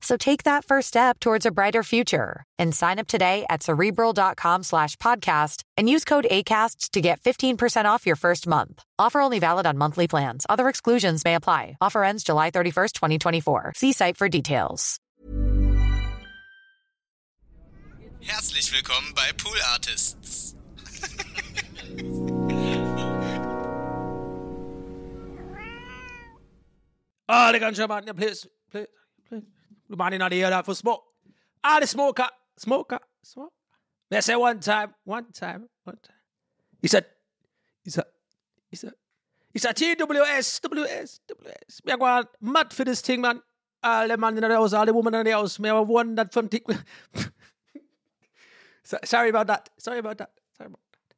So take that first step towards a brighter future and sign up today at cerebral.com slash podcast and use code ACasts to get 15% off your first month. Offer only valid on monthly plans. Other exclusions may apply. Offer ends July 31st, 2024. See site for details. Herzlich willkommen bei Pool Artists. Oh, the ganja man, please, please, please. The man in the air for smoke. Ah, the smoker, smoker, smoke. They say one time, one time, one time. He said, he said, he said, he said, TWS, WS, WS. Me go mad for this thing, man. All the man in the house, all the woman in the house. Me have one that from. So- Sorry about that. Sorry about that. Sorry about that.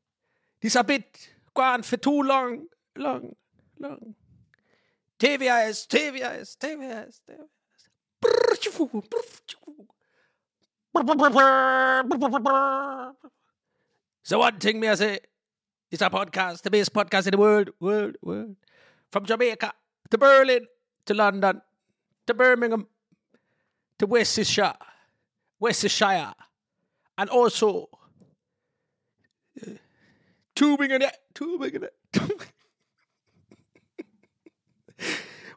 This a bit gone for too long, long, long. TVS, TVS, TVS, TVS. So one thing me I say, it's a podcast, the best podcast in the world, world, world. From Jamaica to Berlin to London to Birmingham to Worcestershire, Worcestershire, and also uh, it.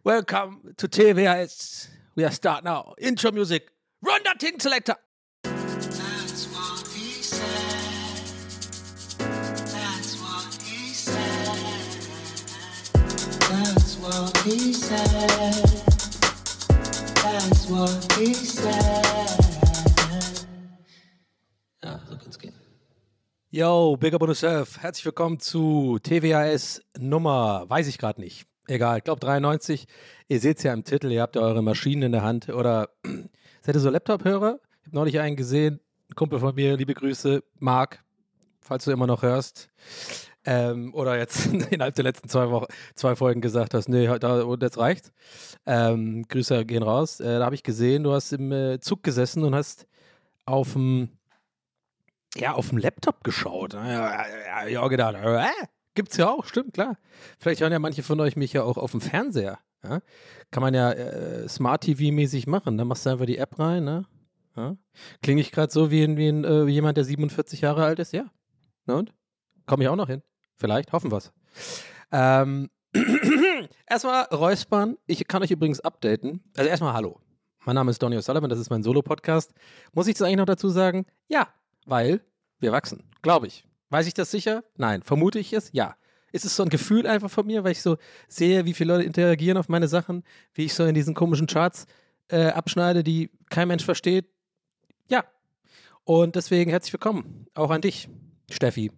Welcome to TVS. We are start now. Intro music. Run that thing, selector. That's what he said. That's what he said. Ja, so kann's gehen. Yo, Big Up on Yourself. Herzlich willkommen zu TWAS Nummer, weiß ich gerade nicht. Egal, ich glaube 93. Ihr seht es ja im Titel, ihr habt ja eure Maschinen in der Hand. Oder seid ihr so Laptop-Hörer? Ich habe neulich einen gesehen, ein Kumpel von mir, liebe Grüße, Marc, falls du immer noch hörst. Ähm, oder jetzt innerhalb der letzten zwei Wochen, zwei Folgen gesagt hast, nee, da, jetzt reicht's. Ähm, Grüße gehen raus. Äh, da habe ich gesehen, du hast im äh, Zug gesessen und hast auf dem ja, auf dem Laptop geschaut. Ja, ja, ja, ja gedacht, äh, gibt's ja auch, stimmt, klar. Vielleicht hören ja manche von euch mich ja auch auf dem Fernseher. Ja? Kann man ja äh, Smart TV-mäßig machen. Da machst du einfach die App rein, ne? Ja? Klinge ich gerade so wie, ein, wie, ein, äh, jemand, der 47 Jahre alt ist? Ja. Und? Komme ich auch noch hin. Vielleicht, hoffen wir's. Ähm, erstmal Räuspern. Ich kann euch übrigens updaten. Also erstmal Hallo. Mein Name ist Donny O'Sullivan, das ist mein Solo-Podcast. Muss ich das eigentlich noch dazu sagen? Ja, weil wir wachsen, glaube ich. Weiß ich das sicher? Nein. Vermute ich es? Ja. Ist es so ein Gefühl einfach von mir, weil ich so sehe, wie viele Leute interagieren auf meine Sachen, wie ich so in diesen komischen Charts äh, abschneide, die kein Mensch versteht? Ja. Und deswegen herzlich willkommen. Auch an dich, Steffi.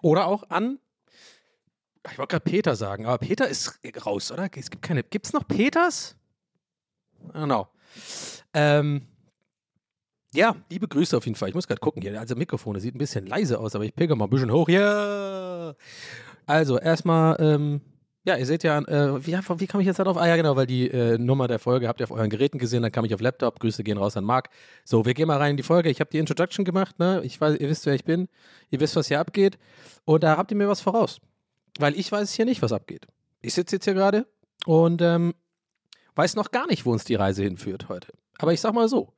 Oder auch an, ich wollte gerade Peter sagen, aber Peter ist raus, oder? Es gibt keine, gibt es noch Peters? Genau. Ähm, ja, liebe Grüße auf jeden Fall. Ich muss gerade gucken hier. Also Mikrofon, das sieht ein bisschen leise aus, aber ich pilger mal ein bisschen hoch. Ja. Also erstmal, ähm, ja, ihr seht ja, äh, wie, wie kam ich jetzt darauf? Ah ja, genau, weil die äh, Nummer der Folge habt ihr auf euren Geräten gesehen, dann kam ich auf Laptop. Grüße gehen raus an Marc. So, wir gehen mal rein in die Folge. Ich habe die Introduction gemacht, ne? Ich weiß, ihr wisst, wer ich bin. Ihr wisst, was hier abgeht. Und da habt ihr mir was voraus. Weil ich weiß hier nicht, was abgeht. Ich sitze jetzt hier gerade und ähm, weiß noch gar nicht, wo uns die Reise hinführt heute. Aber ich sag mal so,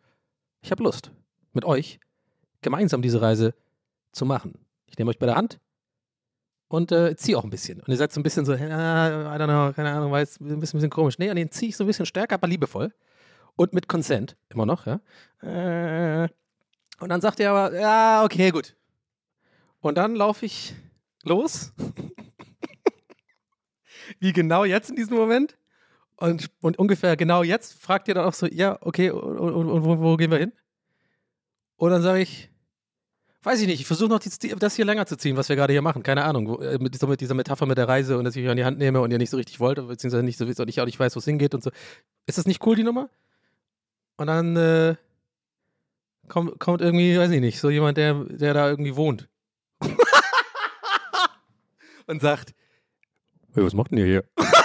ich habe Lust, mit euch gemeinsam diese Reise zu machen. Ich nehme euch bei der Hand und äh, ziehe auch ein bisschen. Und ihr seid so ein bisschen so, ah, I don't know, keine Ahnung, weiß, ein bisschen, ein bisschen komisch. Nee, und den ziehe ich so ein bisschen stärker, aber liebevoll. Und mit Consent, immer noch, ja. Äh, und dann sagt ihr aber, ja, okay, gut. Und dann laufe ich los. Wie genau jetzt in diesem Moment? Und, und ungefähr genau jetzt fragt ihr dann auch so, ja, okay, und, und, und wo, wo gehen wir hin? Und dann sage ich, weiß ich nicht, ich versuche noch die, das hier länger zu ziehen, was wir gerade hier machen. Keine Ahnung, wo, äh, mit, so mit dieser Metapher mit der Reise und dass ich euch an die Hand nehme und ihr nicht so richtig wollt, beziehungsweise nicht so und ich auch nicht weiß, wo es hingeht und so. Ist das nicht cool, die Nummer? Und dann äh, kommt, kommt irgendwie, weiß ich nicht, so jemand, der, der da irgendwie wohnt. und sagt, hey, was macht denn ihr hier?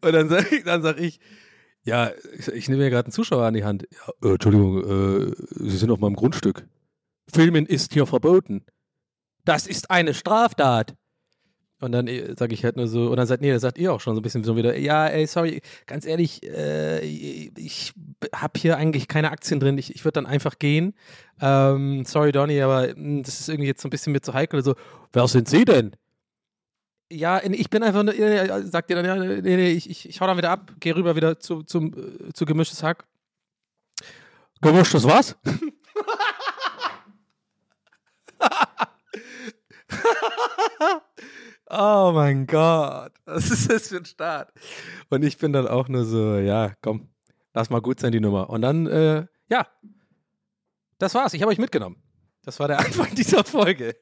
Und dann sage ich, sag ich, ja, ich, ich nehme mir gerade einen Zuschauer an die Hand. Ja, äh, Entschuldigung, äh, Sie sind auf meinem Grundstück. Filmen ist hier verboten. Das ist eine Straftat. Und dann sage ich halt nur so, und dann sagt, nee, das sagt ihr auch schon so ein bisschen so wieder, ja, ey, sorry, ganz ehrlich, äh, ich habe hier eigentlich keine Aktien drin, ich, ich würde dann einfach gehen. Ähm, sorry, Donny, aber mh, das ist irgendwie jetzt so ein bisschen mir zu heikel. So, wer sind Sie denn? Ja, ich bin einfach, nur, sagt ihr dann, ja, nee, nee, ich, ich, ich hau dann wieder ab, gehe rüber wieder zu, zum, äh, zu gemischtes Hack. Gemischtes was? oh mein Gott, was ist das für ein Start? Und ich bin dann auch nur so, ja, komm, lass mal gut sein, die Nummer. Und dann, äh, ja, das war's. Ich habe euch mitgenommen. Das war der Anfang dieser Folge.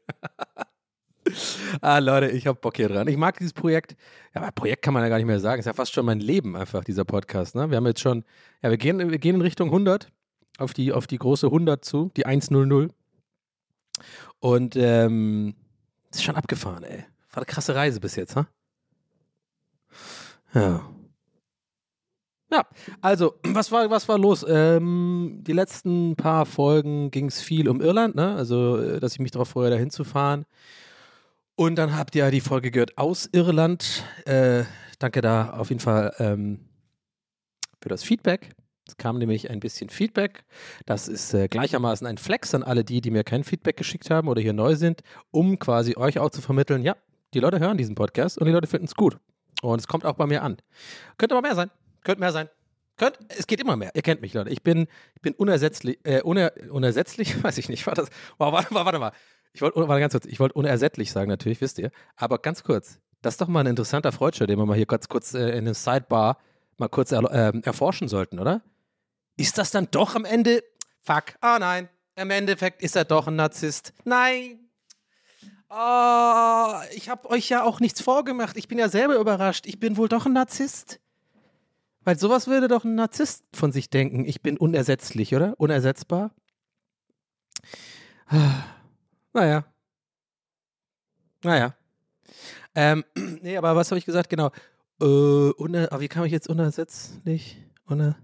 ah, Leute, ich habe Bock hier dran. Ich mag dieses Projekt. Ja, Projekt kann man ja gar nicht mehr sagen. Ist ja fast schon mein Leben einfach, dieser Podcast. Ne? Wir haben jetzt schon, ja, wir gehen, wir gehen in Richtung 100, auf die, auf die große 100 zu, die 100. Und, ähm, ist schon abgefahren, ey. War eine krasse Reise bis jetzt, ha? Ja. Ja, also, was war, was war los? Ähm, die letzten paar Folgen ging es viel um Irland, ne? Also, äh, dass ich mich darauf freue, da hinzufahren. Und dann habt ihr die Folge gehört aus Irland. Äh, danke da auf jeden Fall ähm, für das Feedback. Es kam nämlich ein bisschen Feedback. Das ist äh, gleichermaßen ein Flex an alle die, die mir kein Feedback geschickt haben oder hier neu sind, um quasi euch auch zu vermitteln, ja, die Leute hören diesen Podcast und die Leute finden es gut. Und es kommt auch bei mir an. Könnte aber mehr sein. Könnte mehr sein. Könnt, es geht immer mehr. Ihr kennt mich, Leute. Ich bin, ich bin unersetzlich, äh, uner, unersetzlich, weiß ich nicht. War das, warte, warte mal. Ich wollte, warte ganz kurz, ich wollte unersättlich sagen, natürlich, wisst ihr. Aber ganz kurz, das ist doch mal ein interessanter Freudscher, den wir mal hier ganz kurz äh, in einem Sidebar mal kurz er, äh, erforschen sollten, oder? Ist das dann doch am Ende, fuck, ah oh nein, im Endeffekt ist er doch ein Narzisst. Nein. Oh, ich habe euch ja auch nichts vorgemacht. Ich bin ja selber überrascht. Ich bin wohl doch ein Narzisst. Weil sowas würde doch ein Narzisst von sich denken. Ich bin unersetzlich, oder? Unersetzbar. Naja. Naja. Ähm, nee, aber was habe ich gesagt? Genau. Äh, uner, aber wie kam ich jetzt unersetzlich? Uner,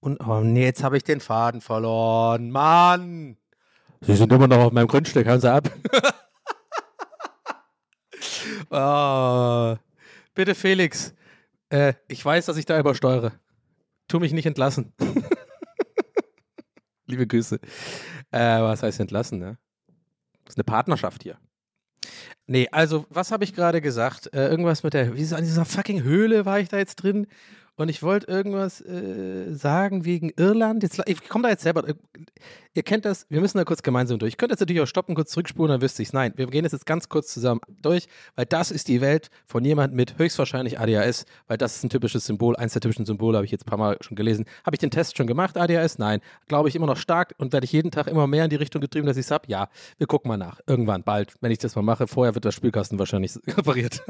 un, oh nee, jetzt habe ich den Faden verloren. Mann! Sie sind immer noch auf meinem Grundstück, hören Sie ab. oh, bitte, Felix. Äh, ich weiß, dass ich da übersteuere. Tu mich nicht entlassen. Liebe Grüße. Äh, was heißt entlassen, ne? Ist eine Partnerschaft hier. Nee, also, was habe ich gerade gesagt? Äh, irgendwas mit der, wie ist an dieser fucking Höhle war ich da jetzt drin? Und ich wollte irgendwas äh, sagen wegen Irland. Jetzt, ich komme da jetzt selber. Äh, ihr kennt das, wir müssen da kurz gemeinsam durch. Ich könnte jetzt natürlich auch stoppen, kurz zurückspulen, dann wüsste ich es. Nein, wir gehen jetzt ganz kurz zusammen durch, weil das ist die Welt von jemand mit höchstwahrscheinlich ADHS, weil das ist ein typisches Symbol. Eins der typischen Symbole habe ich jetzt ein paar Mal schon gelesen. Habe ich den Test schon gemacht, ADHS? Nein. Glaube ich immer noch stark und werde ich jeden Tag immer mehr in die Richtung getrieben, dass ich es habe? Ja. Wir gucken mal nach. Irgendwann, bald, wenn ich das mal mache. Vorher wird der Spülkasten wahrscheinlich repariert.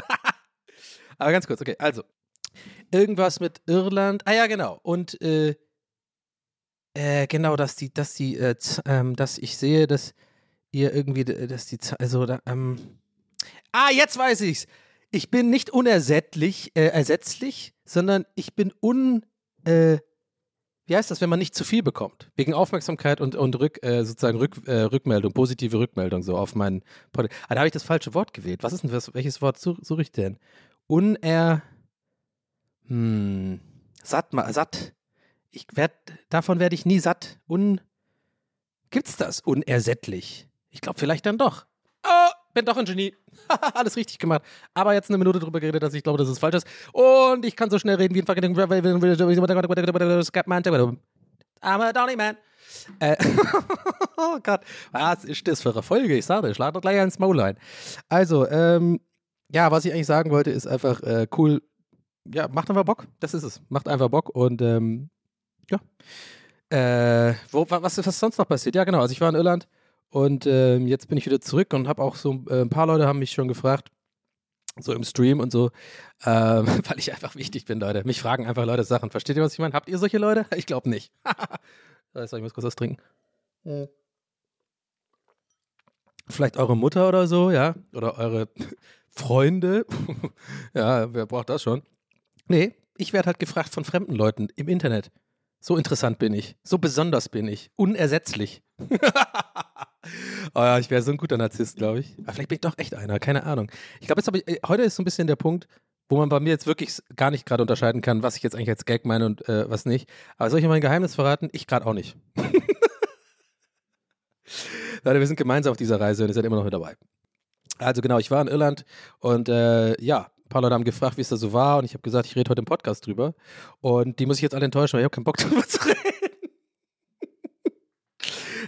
Aber ganz kurz, okay. Also, irgendwas mit Irland. Ah ja, genau. Und äh, äh, genau, dass die, dass die, äh, ähm, dass ich sehe, dass ihr irgendwie, dass die, also da, ähm, ah, jetzt weiß ich's. Ich bin nicht unersättlich, äh, ersetzlich, sondern ich bin un, äh, wie heißt das, wenn man nicht zu viel bekommt? Wegen Aufmerksamkeit und, und Rück, äh, sozusagen Rück, äh, Rückmeldung, positive Rückmeldung so auf meinen Podcast. Ah, da habe ich das falsche Wort gewählt. Was ist denn das? Welches Wort suche ich denn? Uner. Hm, satt, satt. Ich werd, davon werde ich nie satt. Un, gibt's das? Unersättlich. Ich glaube vielleicht dann doch. Oh, bin doch ein Genie. Alles richtig gemacht. Aber jetzt eine Minute drüber geredet, dass ich glaube, dass es falsch ist. Und ich kann so schnell reden wie ein fucking I'm a Donny Man. Äh, oh Gott, was ist das für eine Folge? Ich sage, ich lade doch gleich ins Maul ein. Also, ähm, ja, was ich eigentlich sagen wollte, ist einfach äh, cool. Ja, macht einfach Bock. Das ist es. Macht einfach Bock und ähm, ja. Äh, wo, wa- was, ist sonst noch passiert? Ja, genau. Also ich war in Irland und ähm, jetzt bin ich wieder zurück und habe auch so äh, ein paar Leute haben mich schon gefragt, so im Stream und so, ähm, weil ich einfach wichtig bin, Leute. Mich fragen einfach Leute Sachen. Versteht ihr, was ich meine? Habt ihr solche Leute? Ich glaube nicht. Soll ich muss kurz was trinken? Vielleicht eure Mutter oder so, ja? Oder eure Freunde. ja, wer braucht das schon? Nee, ich werde halt gefragt von fremden Leuten im Internet. So interessant bin ich. So besonders bin ich. Unersetzlich. oh ja, ich wäre so ein guter Narzisst, glaube ich. Aber vielleicht bin ich doch echt einer, keine Ahnung. Ich glaube, jetzt habe ich, äh, heute ist so ein bisschen der Punkt, wo man bei mir jetzt wirklich gar nicht gerade unterscheiden kann, was ich jetzt eigentlich als Gag meine und äh, was nicht. Aber soll ich mal ein Geheimnis verraten? Ich gerade auch nicht. Leute, wir sind gemeinsam auf dieser Reise und ihr seid immer noch mit dabei. Also genau, ich war in Irland und äh, ja, ein paar Leute haben gefragt, wie es da so war und ich habe gesagt, ich rede heute im Podcast drüber. Und die muss ich jetzt alle enttäuschen, weil ich habe keinen Bock drüber zu reden.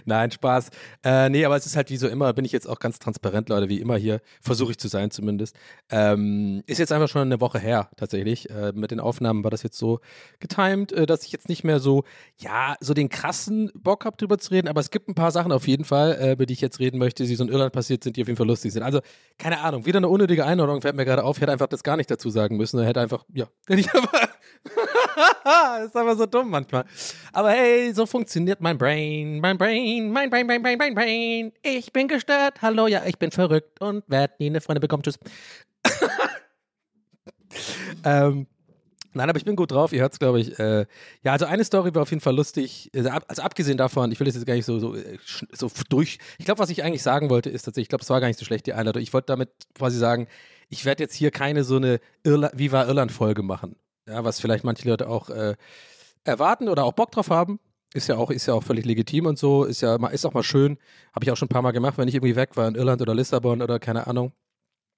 Nein, Spaß. Äh, nee, aber es ist halt wie so immer, bin ich jetzt auch ganz transparent, Leute, wie immer hier. Versuche ich zu sein zumindest. Ähm, ist jetzt einfach schon eine Woche her, tatsächlich. Äh, mit den Aufnahmen war das jetzt so getimed, äh, dass ich jetzt nicht mehr so, ja, so den krassen Bock habe, drüber zu reden. Aber es gibt ein paar Sachen auf jeden Fall, äh, über die ich jetzt reden möchte, die so in Irland passiert sind, die auf jeden Fall lustig sind. Also, keine Ahnung, wieder eine unnötige Einordnung fällt mir gerade auf. Ich hätte einfach das gar nicht dazu sagen müssen. Er hätte einfach, ja, hätte ich aber. Das ist einfach so dumm manchmal. Aber hey, so funktioniert mein Brain, mein Brain, mein Brain, mein Brain, mein Brain. Ich bin gestört. Hallo, ja, ich bin verrückt und werde nie eine Freundin bekommen. Tschüss. ähm, nein, aber ich bin gut drauf. Ihr hört es, glaube ich. Äh, ja, also eine Story war auf jeden Fall lustig. Also, also abgesehen davon, ich will das jetzt gar nicht so, so, äh, so durch. Ich glaube, was ich eigentlich sagen wollte, ist tatsächlich, ich glaube, es war gar nicht so schlecht, die Einladung. Ich wollte damit quasi sagen, ich werde jetzt hier keine so eine Irla Viva Irland-Folge machen. Ja, was vielleicht manche Leute auch äh, erwarten oder auch Bock drauf haben. Ist ja auch, ist ja auch völlig legitim und so. Ist ja mal, ist auch mal schön. Habe ich auch schon ein paar Mal gemacht, wenn ich irgendwie weg war in Irland oder Lissabon oder keine Ahnung.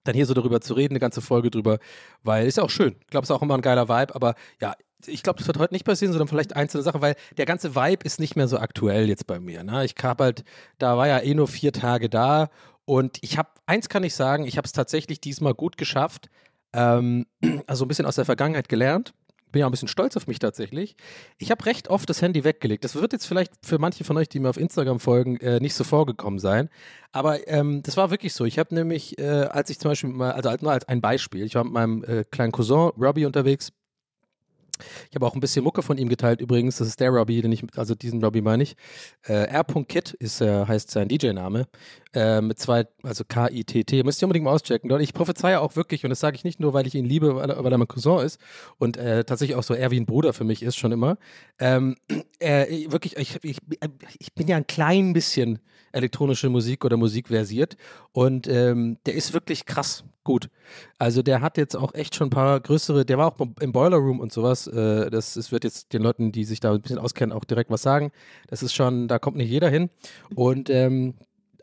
Dann hier so darüber zu reden, eine ganze Folge drüber, weil ist ja auch schön. Ich glaube, es ist auch immer ein geiler Vibe, aber ja, ich glaube, das wird heute nicht passieren, sondern vielleicht einzelne Sachen, weil der ganze Vibe ist nicht mehr so aktuell jetzt bei mir. Ne? Ich habe halt, da war ja eh nur vier Tage da und ich habe, eins kann ich sagen, ich habe es tatsächlich diesmal gut geschafft, ähm, also ein bisschen aus der Vergangenheit gelernt. Bin ja ein bisschen stolz auf mich tatsächlich. Ich habe recht oft das Handy weggelegt. Das wird jetzt vielleicht für manche von euch, die mir auf Instagram folgen, äh, nicht so vorgekommen sein. Aber ähm, das war wirklich so. Ich habe nämlich, äh, als ich zum Beispiel mal, also als- nur als ein Beispiel, ich war mit meinem äh, kleinen Cousin Robbie unterwegs. Ich habe auch ein bisschen Mucke von ihm geteilt übrigens. Das ist der Robbie, den ich, also diesen Robbie meine ich. Äh, R.Kit äh, heißt sein DJ-Name. Äh, mit zwei, also K-I-T-T. Müsst ihr unbedingt mal auschecken. Leute, ich prophezeie auch wirklich, und das sage ich nicht nur, weil ich ihn liebe, weil er, weil er mein Cousin ist und äh, tatsächlich auch so eher wie ein Bruder für mich ist, schon immer. Ähm, äh, wirklich, ich, ich, ich bin ja ein klein bisschen elektronische Musik oder Musik versiert und ähm, der ist wirklich krass gut. Also der hat jetzt auch echt schon ein paar größere, der war auch im Boiler Room und sowas. Äh, das, das wird jetzt den Leuten, die sich da ein bisschen auskennen, auch direkt was sagen. Das ist schon, da kommt nicht jeder hin. Und ähm,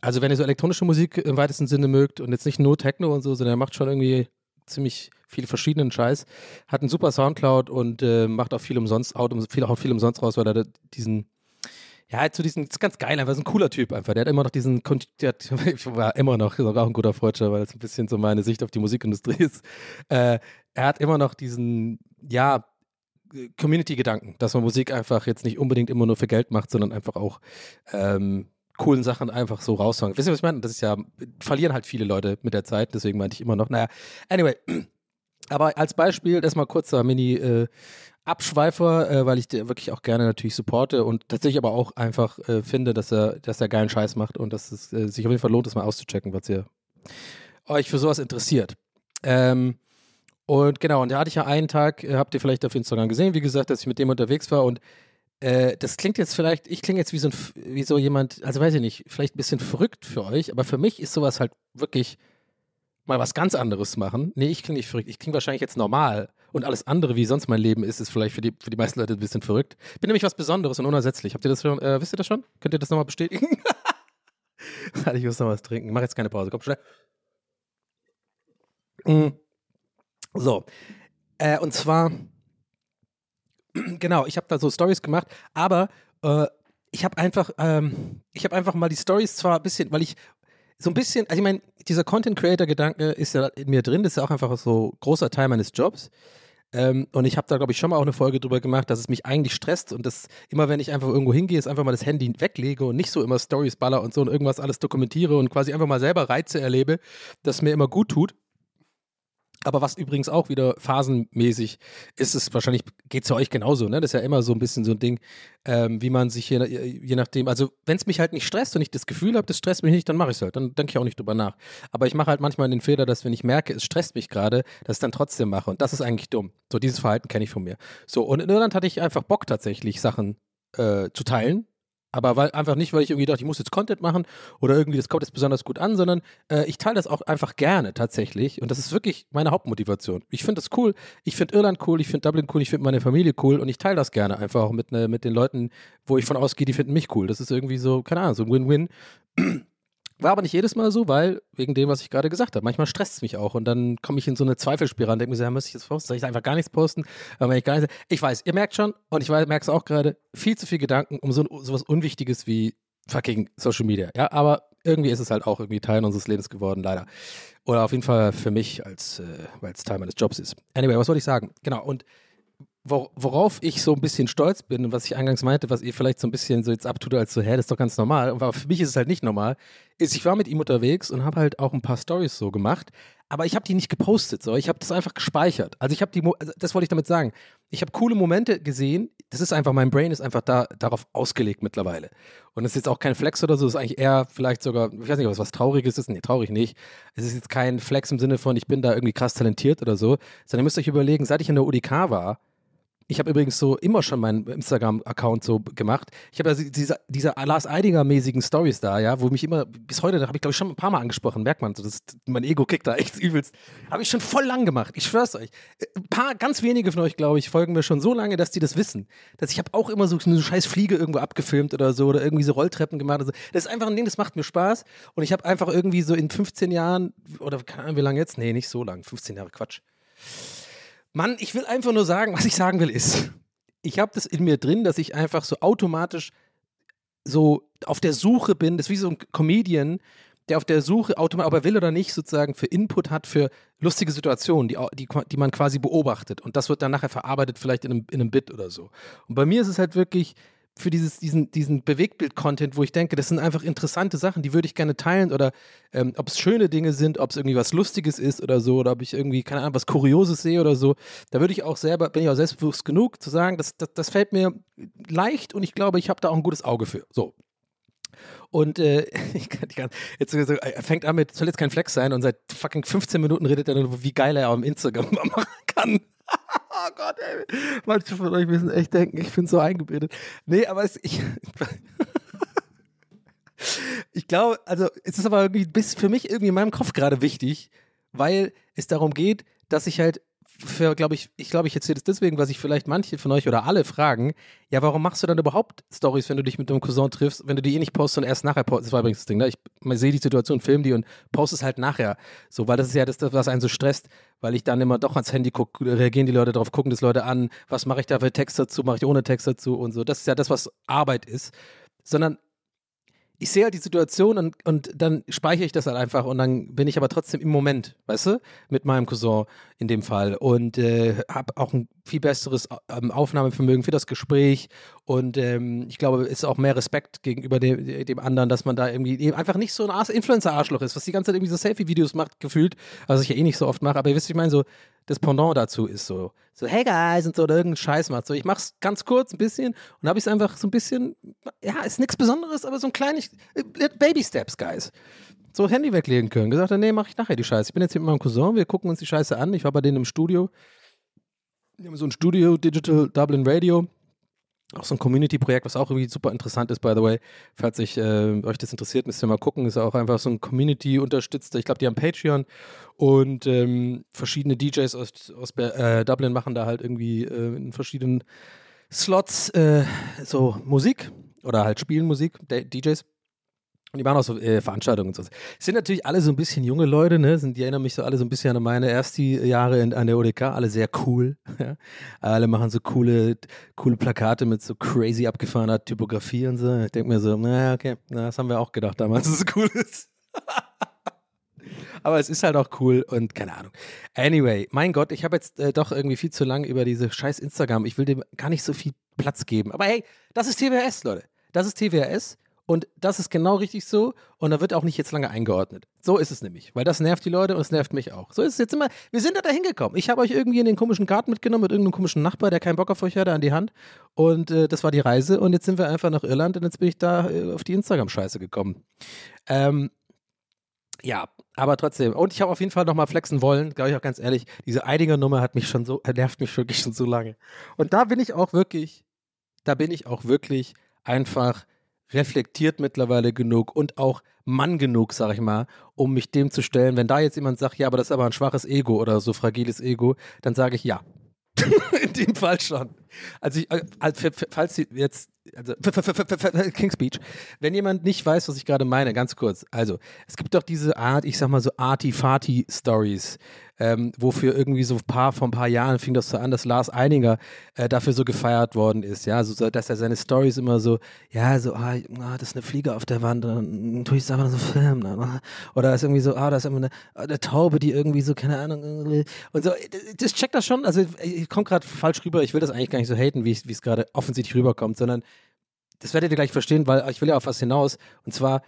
also wenn ihr so elektronische Musik im weitesten Sinne mögt und jetzt nicht nur Techno und so, sondern er macht schon irgendwie ziemlich viel verschiedenen Scheiß, hat einen super Soundcloud und äh, macht auch viel umsonst, um, viel, auch viel umsonst raus, weil er diesen ja, halt so diesen, ist ganz geil, einfach ist ein cooler Typ einfach. Der hat immer noch diesen, der hat, ich war immer noch, ist auch ein guter Freudscher, weil das ein bisschen so meine Sicht auf die Musikindustrie ist. Äh, er hat immer noch diesen, ja, Community-Gedanken, dass man Musik einfach jetzt nicht unbedingt immer nur für Geld macht, sondern einfach auch ähm, coolen Sachen einfach so raushauen. Wisst ihr, was ich meine? Das ist ja, verlieren halt viele Leute mit der Zeit, deswegen meinte ich immer noch, naja, anyway. Aber als Beispiel, das mal kurzer Mini äh, äh, weil ich den wirklich auch gerne natürlich supporte und tatsächlich aber auch einfach äh, finde, dass er, dass er geilen Scheiß macht und dass es äh, sich auf jeden Fall lohnt, das mal auszuchecken, was ihr euch für sowas interessiert. Ähm, und genau, und da hatte ich ja einen Tag, äh, habt ihr vielleicht auf Instagram gesehen, wie gesagt, dass ich mit dem unterwegs war und äh, das klingt jetzt vielleicht, ich klinge jetzt wie so, ein, wie so jemand, also weiß ich nicht, vielleicht ein bisschen verrückt für euch, aber für mich ist sowas halt wirklich mal was ganz anderes machen. Nee, ich klinge nicht verrückt, ich klinge wahrscheinlich jetzt normal und alles andere, wie sonst mein Leben ist, ist vielleicht für die, für die meisten Leute ein bisschen verrückt. Bin nämlich was Besonderes und unersetzlich. Habt ihr das schon, äh, wisst ihr das schon? Könnt ihr das nochmal bestätigen? Warte, ich muss noch was trinken. Mach jetzt keine Pause, komm schnell. Mm. So. Äh, und zwar, genau, ich habe da so Stories gemacht, aber äh, ich habe einfach, ähm, ich habe einfach mal die Stories zwar ein bisschen, weil ich so ein bisschen, also ich meine, dieser Content Creator Gedanke ist ja in mir drin, das ist ja auch einfach so großer Teil meines Jobs. Ähm, und ich habe da, glaube ich, schon mal auch eine Folge drüber gemacht, dass es mich eigentlich stresst und das immer, wenn ich einfach irgendwo hingehe, ist einfach mal das Handy weglege und nicht so immer Stories baller und so und irgendwas alles dokumentiere und quasi einfach mal selber Reize erlebe, das mir immer gut tut. Aber was übrigens auch wieder phasenmäßig ist, ist wahrscheinlich, geht es ja euch genauso, ne? Das ist ja immer so ein bisschen so ein Ding, ähm, wie man sich je, je nachdem, also wenn es mich halt nicht stresst und ich das Gefühl habe, das stresst mich nicht, dann mache ich es halt. Dann denke ich auch nicht drüber nach. Aber ich mache halt manchmal den Fehler, dass wenn ich merke, es stresst mich gerade, dass ich dann trotzdem mache. Und das ist eigentlich dumm. So, dieses Verhalten kenne ich von mir. So, und in Irland hatte ich einfach Bock tatsächlich, Sachen äh, zu teilen, aber weil einfach nicht, weil ich irgendwie dachte, ich muss jetzt Content machen oder irgendwie, das kommt jetzt besonders gut an, sondern äh, ich teile das auch einfach gerne tatsächlich. Und das ist wirklich meine Hauptmotivation. Ich finde das cool. Ich finde Irland cool, ich finde Dublin cool, ich finde meine Familie cool und ich teile das gerne einfach auch mit, ne, mit den Leuten, wo ich von ausgehe, die finden mich cool. Das ist irgendwie so, keine Ahnung, so ein Win-Win. War aber nicht jedes Mal so, weil wegen dem, was ich gerade gesagt habe. Manchmal stresst es mich auch und dann komme ich in so eine Zweifelspirale und denke mir so, ja, muss ich jetzt posten? Soll ich einfach gar nichts posten? Aber ich, gar nicht, ich weiß, ihr merkt schon und ich merke es auch gerade, viel zu viel Gedanken um so was Unwichtiges wie fucking Social Media. Ja, aber irgendwie ist es halt auch irgendwie Teil unseres Lebens geworden, leider. Oder auf jeden Fall für mich, als äh, weil es Teil meines Jobs ist. Anyway, was wollte ich sagen? Genau, und worauf ich so ein bisschen stolz bin und was ich eingangs meinte, was ihr vielleicht so ein bisschen so jetzt abtut als so, hä, das ist doch ganz normal. Aber für mich ist es halt nicht normal, ist, ich war mit ihm unterwegs und habe halt auch ein paar Stories so gemacht, aber ich habe die nicht gepostet, so. Ich habe das einfach gespeichert. Also ich habe die, also das wollte ich damit sagen. Ich habe coole Momente gesehen. Das ist einfach, mein Brain ist einfach da, darauf ausgelegt mittlerweile. Und es ist jetzt auch kein Flex oder so, es ist eigentlich eher vielleicht sogar, ich weiß nicht, was, was Trauriges ist. Nee, traurig nicht. Es ist jetzt kein Flex im Sinne von, ich bin da irgendwie krass talentiert oder so, sondern ihr müsst euch überlegen, seit ich in der UDK war, ich habe übrigens so immer schon meinen Instagram-Account so gemacht. Ich habe ja diese, diese Lars Eidinger-mäßigen Stories da, ja, wo mich immer, bis heute, da habe ich glaube ich schon ein paar Mal angesprochen, merkt man, so, das, mein Ego kickt da echt übelst. Habe ich schon voll lang gemacht, ich schwör's euch. Ein paar, ganz wenige von euch, glaube ich, folgen mir schon so lange, dass die das wissen. Dass ich habe auch immer so eine scheiß Fliege irgendwo abgefilmt oder so oder irgendwie so Rolltreppen gemacht. Also, das ist einfach ein Ding, das macht mir Spaß. Und ich habe einfach irgendwie so in 15 Jahren, oder keine Ahnung, wie lange jetzt? Nee, nicht so lang, 15 Jahre, Quatsch Mann, ich will einfach nur sagen, was ich sagen will ist, ich habe das in mir drin, dass ich einfach so automatisch so auf der Suche bin, das ist wie so ein Comedian, der auf der Suche, automatisch, ob er will oder nicht, sozusagen für Input hat, für lustige Situationen, die, die, die man quasi beobachtet. Und das wird dann nachher verarbeitet, vielleicht in einem, in einem Bit oder so. Und bei mir ist es halt wirklich, für dieses, diesen, diesen Bewegtbild-Content, wo ich denke, das sind einfach interessante Sachen, die würde ich gerne teilen oder ähm, ob es schöne Dinge sind, ob es irgendwie was Lustiges ist oder so oder ob ich irgendwie, keine Ahnung, was Kurioses sehe oder so, da würde ich auch selber, bin ich auch selbstbewusst genug zu sagen, das, das, das fällt mir leicht und ich glaube, ich habe da auch ein gutes Auge für. So. Und äh, ich kann, ich kann, jetzt er fängt an mit, soll jetzt kein Flex sein und seit fucking 15 Minuten redet er darüber, wie geil er auf Instagram machen kann. oh Gott, ey. Manche von euch müssen echt denken, ich bin so eingebildet. Nee, aber es, ich. ich glaube, also es ist aber irgendwie bis für mich irgendwie in meinem Kopf gerade wichtig, weil es darum geht, dass ich halt für, glaube ich, ich glaube, ich erzähle das deswegen, was ich vielleicht manche von euch oder alle fragen, ja, warum machst du dann überhaupt Stories, wenn du dich mit deinem Cousin triffst, wenn du die eh nicht postest und erst nachher postest? Das war übrigens das Ding, ne? Ich sehe die Situation, film die und poste es halt nachher. So, weil das ist ja das, was einen so stresst, weil ich dann immer doch ans Handy gucke, reagieren die Leute darauf, gucken das Leute an, was mache ich da für Text dazu, mache ich ohne Text dazu und so. Das ist ja das, was Arbeit ist. Sondern ich sehe halt die Situation und, und dann speichere ich das halt einfach und dann bin ich aber trotzdem im Moment, weißt du, mit meinem Cousin in dem Fall und äh, habe auch ein viel besseres ähm, Aufnahmevermögen für das Gespräch und ähm, ich glaube, es ist auch mehr Respekt gegenüber dem, dem anderen, dass man da irgendwie einfach nicht so ein Influencer-Arschloch ist, was die ganze Zeit irgendwie so Selfie-Videos macht, gefühlt, was ich ja eh nicht so oft mache, aber ihr wisst, ich meine, so das Pendant dazu ist so, so hey guys und so oder irgendeinen Scheiß macht. So, ich mach's ganz kurz ein bisschen und habe ich es einfach so ein bisschen, ja, ist nichts Besonderes, aber so ein kleines äh, Baby Steps, guys. So Handy weglegen können. Gesagt, nee, mach ich nachher die Scheiße. Ich bin jetzt hier mit meinem Cousin, wir gucken uns die Scheiße an. Ich war bei denen im Studio. Wir haben so ein Studio, Digital Dublin Radio. Auch so ein Community-Projekt, was auch irgendwie super interessant ist, by the way. Falls ich, äh, euch das interessiert, müsst ihr mal gucken. Ist auch einfach so ein Community-unterstützter. Ich glaube, die haben Patreon und ähm, verschiedene DJs aus, aus äh, Dublin machen da halt irgendwie äh, in verschiedenen Slots äh, so Musik oder halt spielen Musik, DJs. Und die machen auch so äh, Veranstaltungen und so. Es sind natürlich alle so ein bisschen junge Leute, ne? Sind, die erinnern mich so alle so ein bisschen an meine ersten Jahre in, an der ODK. Alle sehr cool. Ja? Alle machen so coole, coole Plakate mit so crazy abgefahrener Typografie und so. Ich denke mir so, naja, okay, na, das haben wir auch gedacht damals, dass es cool ist. Aber es ist halt auch cool und keine Ahnung. Anyway, mein Gott, ich habe jetzt äh, doch irgendwie viel zu lange über diese scheiß Instagram. Ich will dem gar nicht so viel Platz geben. Aber hey, das ist TWS, Leute. Das ist TWS. Und das ist genau richtig so. Und da wird auch nicht jetzt lange eingeordnet. So ist es nämlich. Weil das nervt die Leute und es nervt mich auch. So ist es jetzt immer. Wir sind da hingekommen. Ich habe euch irgendwie in den komischen Garten mitgenommen mit irgendeinem komischen Nachbar, der keinen Bock auf euch hatte, an die Hand. Und äh, das war die Reise. Und jetzt sind wir einfach nach Irland und jetzt bin ich da äh, auf die Instagram-Scheiße gekommen. Ähm, ja, aber trotzdem. Und ich habe auf jeden Fall nochmal flexen wollen, glaube ich auch ganz ehrlich. Diese Eidinger-Nummer hat mich schon so, nervt mich wirklich schon so lange. Und da bin ich auch wirklich, da bin ich auch wirklich einfach reflektiert mittlerweile genug und auch Mann genug, sag ich mal, um mich dem zu stellen. Wenn da jetzt jemand sagt, ja, aber das ist aber ein schwaches Ego oder so fragiles Ego, dann sage ich ja. In dem Fall schon. Also, ich, also falls Sie jetzt also King's Speech. Wenn jemand nicht weiß, was ich gerade meine, ganz kurz. Also, es gibt doch diese Art, ich sag mal so Arty-Farty-Stories, ähm, wofür irgendwie so ein paar, vor ein paar Jahren fing das so an, dass Lars Eininger äh, dafür so gefeiert worden ist, ja, so, dass er seine Stories immer so, ja, so, ah, ah das ist eine Fliege auf der Wand, dann tue ich es einfach so filmen, dann, oder ist irgendwie so, ah, da ist immer eine, eine, Taube, die irgendwie so, keine Ahnung, und so, das checkt das schon, also ich komme gerade falsch rüber, ich will das eigentlich gar nicht so haten, wie es gerade offensichtlich rüberkommt, sondern das werdet ihr gleich verstehen, weil ich will ja auf was hinaus. Und zwar,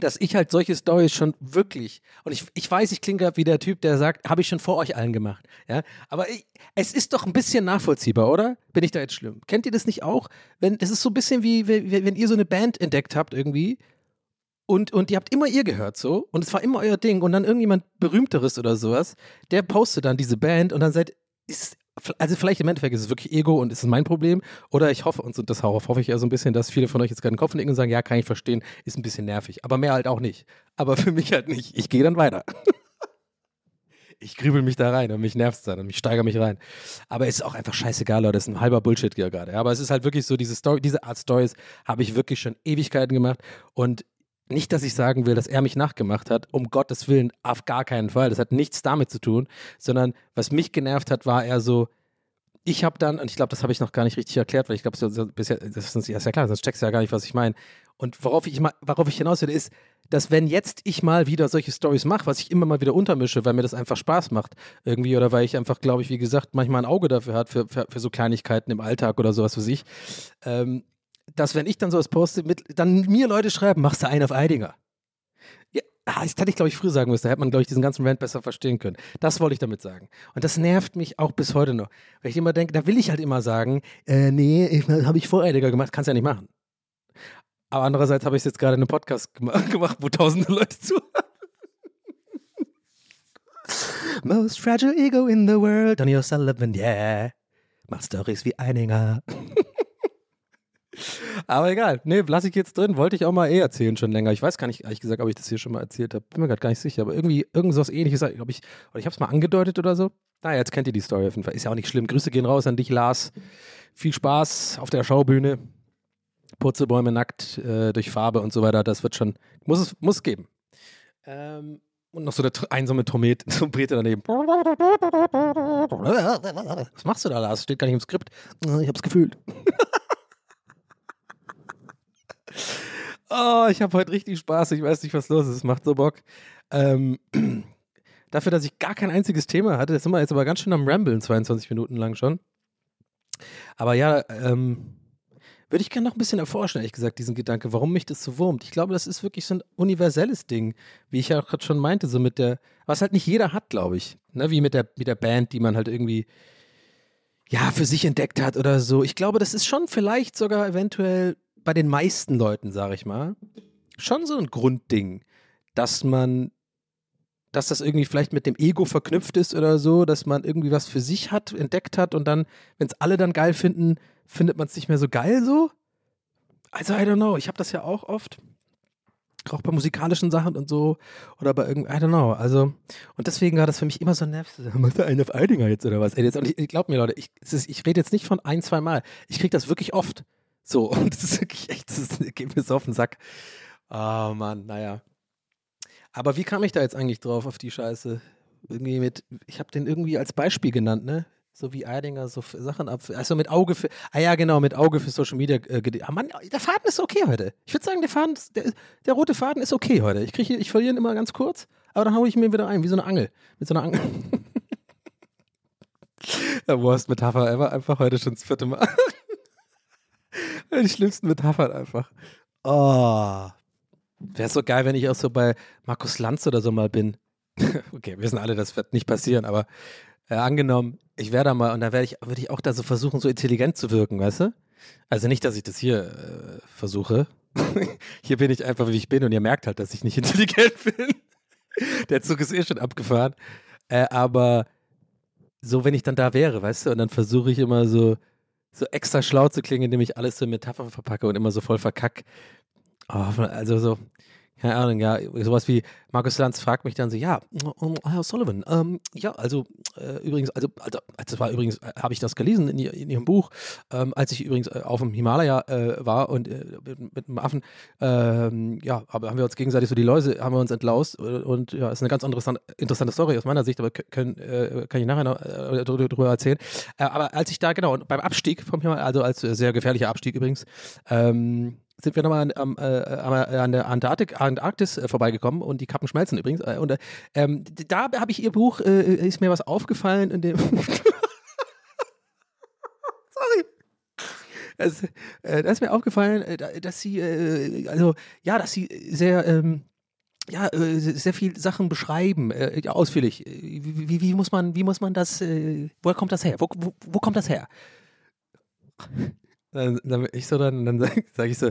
dass ich halt solche Stories schon wirklich, und ich, ich weiß, ich klinge wie der Typ, der sagt, habe ich schon vor euch allen gemacht. Ja, aber ich, es ist doch ein bisschen nachvollziehbar, oder? Bin ich da jetzt schlimm? Kennt ihr das nicht auch? Wenn, das ist so ein bisschen wie, wenn ihr so eine Band entdeckt habt irgendwie und, und ihr habt immer ihr gehört so und es war immer euer Ding und dann irgendjemand berühmteres oder sowas, der postet dann diese Band und dann seid, ist also vielleicht im Endeffekt ist es wirklich Ego und ist es mein Problem. Oder ich hoffe, und das hoffe ich ja so ein bisschen, dass viele von euch jetzt gerade den Kopf nicken und sagen, ja, kann ich verstehen, ist ein bisschen nervig. Aber mehr halt auch nicht. Aber für mich halt nicht. Ich gehe dann weiter. ich grübel mich da rein und mich nervt es dann und ich steigere mich rein. Aber es ist auch einfach scheißegal, Leute. Das ist ein halber Bullshit hier gerade. Aber es ist halt wirklich so, diese Story, diese Art Stories habe ich wirklich schon Ewigkeiten gemacht. Und nicht, dass ich sagen will, dass er mich nachgemacht hat, um Gottes Willen, auf gar keinen Fall. Das hat nichts damit zu tun, sondern was mich genervt hat, war eher so, ich habe dann, und ich glaube, das habe ich noch gar nicht richtig erklärt, weil ich glaube, das ist ja klar, sonst checkst du ja gar nicht, was ich meine. Und worauf ich, worauf ich hinaus will, ist, dass wenn jetzt ich mal wieder solche Stories mache, was ich immer mal wieder untermische, weil mir das einfach Spaß macht irgendwie oder weil ich einfach, glaube ich, wie gesagt, manchmal ein Auge dafür hat für, für, für so Kleinigkeiten im Alltag oder sowas für sich, ähm, dass wenn ich dann sowas poste, mit, dann mir Leute schreiben, machst du einen auf Eidinger. Ja, ah, das hätte ich, glaube ich, früh sagen müssen. Da hätte man, glaube ich, diesen ganzen Rant besser verstehen können. Das wollte ich damit sagen. Und das nervt mich auch bis heute noch. Weil ich immer denke, da will ich halt immer sagen, äh, nee, habe ich vor Eidinger gemacht, kannst ja nicht machen. Aber andererseits habe ich jetzt gerade einen Podcast gemacht, wo tausende Leute zuhören. Most fragile ego in the world, Donny O'Sullivan, yeah. Mach Stories wie Eininger. Aber egal. Nee, lasse ich jetzt drin. Wollte ich auch mal eh erzählen schon länger. Ich weiß gar nicht, ehrlich gesagt, ob ich das hier schon mal erzählt habe. Bin mir gerade gar nicht sicher. Aber irgendwie irgendwas ähnliches, glaube ich, oder ich habe es mal angedeutet oder so. Naja, jetzt kennt ihr die Story auf jeden Fall. Ist ja auch nicht schlimm. Grüße gehen raus an dich, Lars. Viel Spaß auf der Schaubühne. Purzelbäume nackt äh, durch Farbe und so weiter. Das wird schon, muss es muss geben. Ähm, und noch so eine einsame Trompete, Trompete daneben. Was machst du da, Lars? Steht gar nicht im Skript. Ich hab's gefühlt. Oh, ich habe heute richtig Spaß. Ich weiß nicht, was los ist. Es macht so Bock. Ähm, dafür, dass ich gar kein einziges Thema hatte, sind wir jetzt aber ganz schön am Ramblen, 22 Minuten lang schon. Aber ja, ähm, würde ich gerne noch ein bisschen erforschen, ehrlich gesagt, diesen Gedanke, warum mich das so wurmt. Ich glaube, das ist wirklich so ein universelles Ding, wie ich ja auch gerade schon meinte, so mit der, was halt nicht jeder hat, glaube ich. Ne? Wie mit der, mit der Band, die man halt irgendwie ja, für sich entdeckt hat oder so. Ich glaube, das ist schon vielleicht sogar eventuell bei den meisten Leuten, sage ich mal, schon so ein Grundding, dass man, dass das irgendwie vielleicht mit dem Ego verknüpft ist oder so, dass man irgendwie was für sich hat, entdeckt hat und dann, wenn es alle dann geil finden, findet man es nicht mehr so geil so. Also, I don't know, ich habe das ja auch oft. Auch bei musikalischen Sachen und so. Oder bei irgendwie, I don't know. Also, und deswegen war das für mich immer so nervig. Macht der einen auf Eidinger jetzt oder was? Ey, jetzt, und ich, ich glaub mir, Leute, ich, ich rede jetzt nicht von ein, zwei Mal. Ich kriege das wirklich oft. So, und das ist wirklich echt, das geht mir so auf den Sack. Oh Mann, naja. Aber wie kam ich da jetzt eigentlich drauf auf die Scheiße? Irgendwie mit, ich habe den irgendwie als Beispiel genannt, ne? So wie Eidinger so Sachen ab. Also mit Auge für. Ah ja, genau, mit Auge für Social Media. Äh, ah Mann, der Faden ist okay heute. Ich würde sagen, der Faden, der, der rote Faden ist okay heute. Ich kriege, ich verliere ihn immer ganz kurz, aber dann haue ich mir wieder ein, wie so eine Angel. Mit so einer Angel. Worst Metapher ever, einfach heute schon das vierte Mal. Die schlimmsten Metaphern einfach. Oh. Wäre so geil, wenn ich auch so bei Markus Lanz oder so mal bin. okay, wir wissen alle, das wird nicht passieren, aber äh, angenommen, ich wäre da mal und dann werde ich, würde ich auch da so versuchen, so intelligent zu wirken, weißt du? Also nicht, dass ich das hier äh, versuche. hier bin ich einfach, wie ich bin und ihr merkt halt, dass ich nicht intelligent bin. Der Zug ist eh schon abgefahren. Äh, aber so, wenn ich dann da wäre, weißt du, und dann versuche ich immer so, so extra schlau zu klingen, indem ich alles so in Metaphern verpacke und immer so voll verkack. Oh, also so, keine Ahnung, ja, sowas wie Markus Lanz fragt mich dann so, ja, ähm, Herr Sullivan, ähm, ja, also äh, übrigens, also, also das war übrigens, äh, habe ich das gelesen in, in Ihrem Buch, ähm, als ich übrigens äh, auf dem Himalaya äh, war und äh, mit, mit einem Affen, ähm, ja, aber haben wir uns gegenseitig so die Läuse, haben wir uns entlaust und ja, ist eine ganz interessante, interessante Story aus meiner Sicht, aber können, äh, kann ich nachher noch drü- drüber erzählen. Äh, aber als ich da, genau, beim Abstieg vom Himalaya, also als sehr gefährlicher Abstieg übrigens, ähm, sind wir nochmal an, äh, am- an der Antarktik, Antarktis äh, vorbeigekommen und die Kappen schmelzen übrigens. Äh, und äh, ähm, da habe ich ihr Buch, äh, ist mir was aufgefallen in dem. Sorry. Es, äh, da ist mir aufgefallen, äh, da- dass sie, äh, also ja, dass sie sehr, ähm, ja, äh, sehr viel Sachen beschreiben, äh, ja, ausführlich. Äh, Wie, wie, wie muss man, wie muss man das, äh, woher kommt das her? Wo, wo, wo kommt das her? Dann, dann ich so dann, dann sage sag ich so,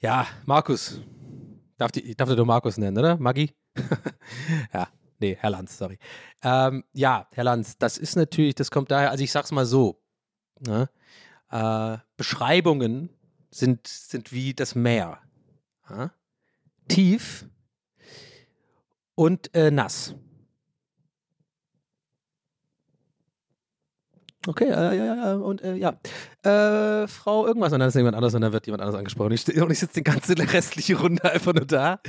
ja, Markus. Darf, die, darf dir Markus nennen, oder? Maggi? ja, nee, Herr Lanz, sorry. Ähm, ja, Herr Lanz, das ist natürlich, das kommt daher, also ich sag's mal so. Ne? Äh, Beschreibungen sind, sind wie das Meer. Ja? Tief und äh, nass. Okay, äh, ja, ja, und äh, ja. Äh, Frau irgendwas, und dann ist jemand anders und dann wird jemand anders angesprochen. Ich, und ich sitze die ganze restliche Runde einfach nur da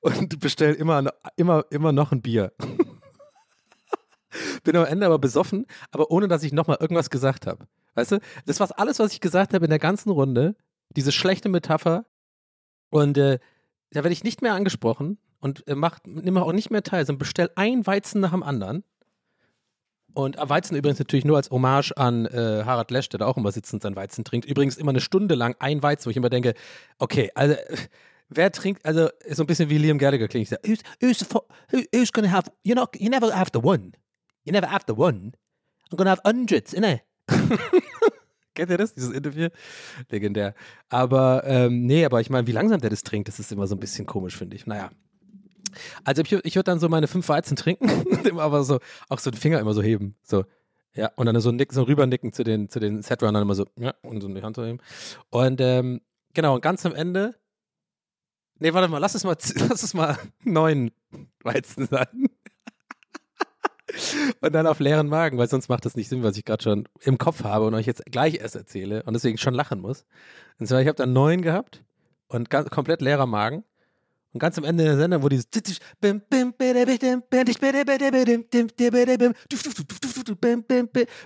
und bestelle immer, immer, immer noch ein Bier. Bin am Ende aber besoffen, aber ohne, dass ich nochmal irgendwas gesagt habe. Weißt du, das war alles, was ich gesagt habe in der ganzen Runde. Diese schlechte Metapher. Und äh, da werde ich nicht mehr angesprochen und äh, nehme auch nicht mehr teil, sondern bestell ein Weizen nach dem anderen. Und Weizen übrigens natürlich nur als Hommage an äh, Harald Lesch, der da auch immer sitzend sein Weizen trinkt. Übrigens immer eine Stunde lang ein Weizen, wo ich immer denke, okay, also äh, wer trinkt, also so ein bisschen wie Liam Gallagher klingt. Who's, who's, who, who's gonna have, you know, you never have the one. You never have the one. I'm gonna have hundreds, innit? Kennt ihr das, dieses Interview? Legendär. Aber, ähm, nee, aber ich meine, wie langsam der das trinkt, das ist immer so ein bisschen komisch, finde ich. Naja. Also ich, ich würde dann so meine fünf Weizen trinken aber so, auch so den Finger immer so heben. So. Ja, und dann so, nicken, so rübernicken zu den, zu den Setrunnern immer so, ja, und so die Hand so heben. Und ähm, genau, und ganz am Ende. Nee, warte mal, lass es mal, lass es mal neun Weizen sein. Und dann auf leeren Magen, weil sonst macht das nicht Sinn, was ich gerade schon im Kopf habe und euch jetzt gleich erst erzähle und deswegen schon lachen muss. Und zwar, ich habe dann neun gehabt und ganz, komplett leerer Magen. Und ganz am Ende der Sendung, wo dieses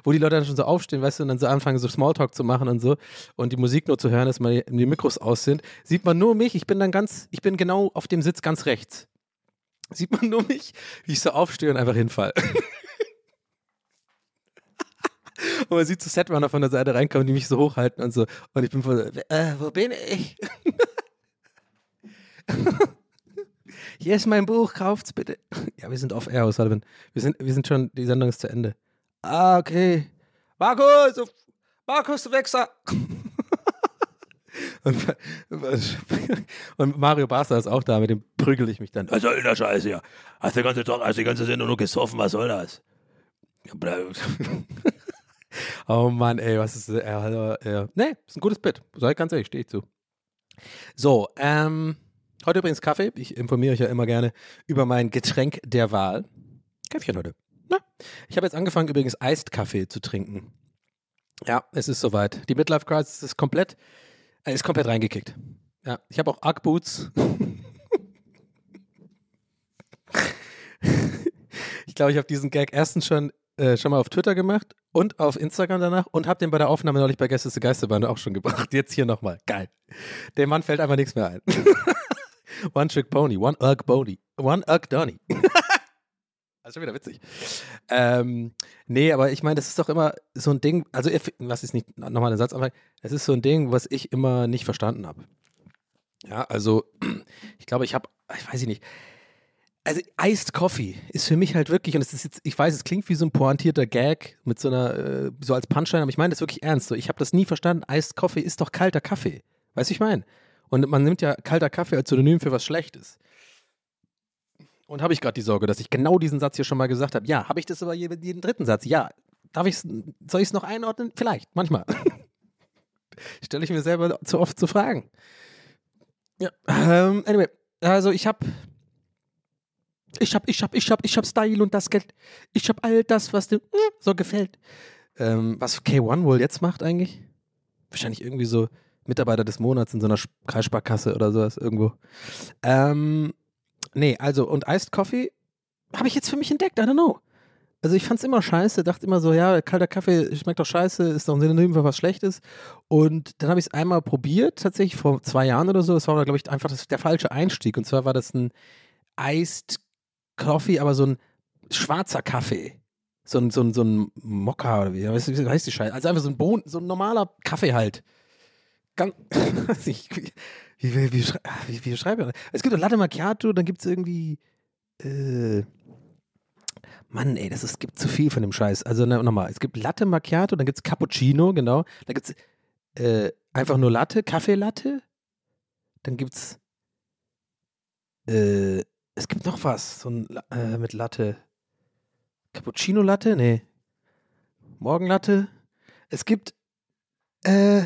wo die Leute dann schon so aufstehen, weißt du, und dann so anfangen, so Smalltalk zu machen und so und die Musik nur zu hören, dass mal die Mikros aus sind, sieht man nur mich, ich bin dann ganz, ich bin genau auf dem Sitz ganz rechts. Sieht man nur mich, wie ich so aufstehe und einfach hinfall. Und man sieht so Setrunner von der Seite reinkommen, die mich so hochhalten und so. Und ich bin voll, so, äh, wo bin ich? Hier ist mein Buch, kauft's bitte. Ja, wir sind auf Air, Sullivan. Wir sind, wir sind schon, die Sendung ist zu Ende. Ah, okay. Markus, Markus, du Wichser. Und, und Mario Barca ist auch da, mit dem prügel ich mich dann. Was soll der Scheiße hier? Hast du die ganze hast die ganze Sendung nur gesoffen, was soll das? Oh Mann, ey, was ist, äh, äh, nee, ist ein gutes Bit. Ich ganz ehrlich, stehe ich zu. So, ähm, heute übrigens Kaffee. Ich informiere euch ja immer gerne über mein Getränk der Wahl. Käffchen heute. Na, ich habe jetzt angefangen, übrigens Eist-Kaffee zu trinken. Ja, es ist soweit. Die Midlife Crisis ist komplett, äh, ist komplett reingekickt. Ja, ich habe auch Ugg Boots. ich glaube, ich habe diesen Gag erstens schon, äh, schon mal auf Twitter gemacht und auf Instagram danach und habe den bei der Aufnahme neulich bei Gäste Geisterbande auch schon gebracht. Jetzt hier nochmal. Geil. Dem Mann fällt einfach nichts mehr ein. one Trick Pony, One Ugg Pony, One Ugg Donny. Das ist schon wieder witzig. Ähm, nee, aber ich meine, das ist doch immer so ein Ding, also lass es nicht nochmal den Satz anfangen, es ist so ein Ding, was ich immer nicht verstanden habe. Ja, also ich glaube, ich habe, ich weiß nicht, also Iced Coffee ist für mich halt wirklich, und es ist jetzt, ich weiß, es klingt wie so ein pointierter Gag mit so einer, äh, so als Punchline, aber ich meine das wirklich ernst. So, ich habe das nie verstanden. Iced Coffee ist doch kalter Kaffee. Weißt du, ich meine? Und man nimmt ja kalter Kaffee als Synonym für was Schlechtes. Und habe ich gerade die Sorge, dass ich genau diesen Satz hier schon mal gesagt habe. Ja, habe ich das aber jeden, jeden dritten Satz? Ja. Darf ich soll ich es noch einordnen? Vielleicht, manchmal. Stelle ich mir selber zu oft zu fragen. Ja, ähm, anyway, also ich habe ich hab, ich hab, ich hab, ich hab Style und das Geld. Ich hab all das, was dir mm, so gefällt. Ähm, was K1 wohl jetzt macht eigentlich? Wahrscheinlich irgendwie so Mitarbeiter des Monats in so einer Kreissparkasse oder sowas irgendwo. Ähm, Nee, also und Iced Coffee habe ich jetzt für mich entdeckt, I don't know. Also ich fand es immer scheiße, dachte immer so, ja, kalter Kaffee schmeckt doch scheiße, ist doch ein Synonym für was Schlechtes. Und dann habe ich es einmal probiert, tatsächlich vor zwei Jahren oder so. Das war, glaube ich, einfach das, der falsche Einstieg. Und zwar war das ein Iced Coffee, aber so ein schwarzer Kaffee. So ein, so ein, so ein Mokka oder wie heißt die Scheiße? Also einfach so ein Bohnen, so ein normaler Kaffee halt. Ganz, ich, wie, wie, wie, wie, wie schreibe ich das? Es gibt doch Latte Macchiato, dann gibt es irgendwie. Äh, Mann, ey, das ist, gibt zu viel von dem Scheiß. Also nochmal, es gibt Latte Macchiato, dann gibt es Cappuccino, genau. Dann gibt es äh, einfach nur Latte, Kaffeelatte. Dann gibt es. Äh, es gibt noch was, so ein äh, mit Latte. Cappuccino Latte? Nee. Morgenlatte? Es gibt. Äh,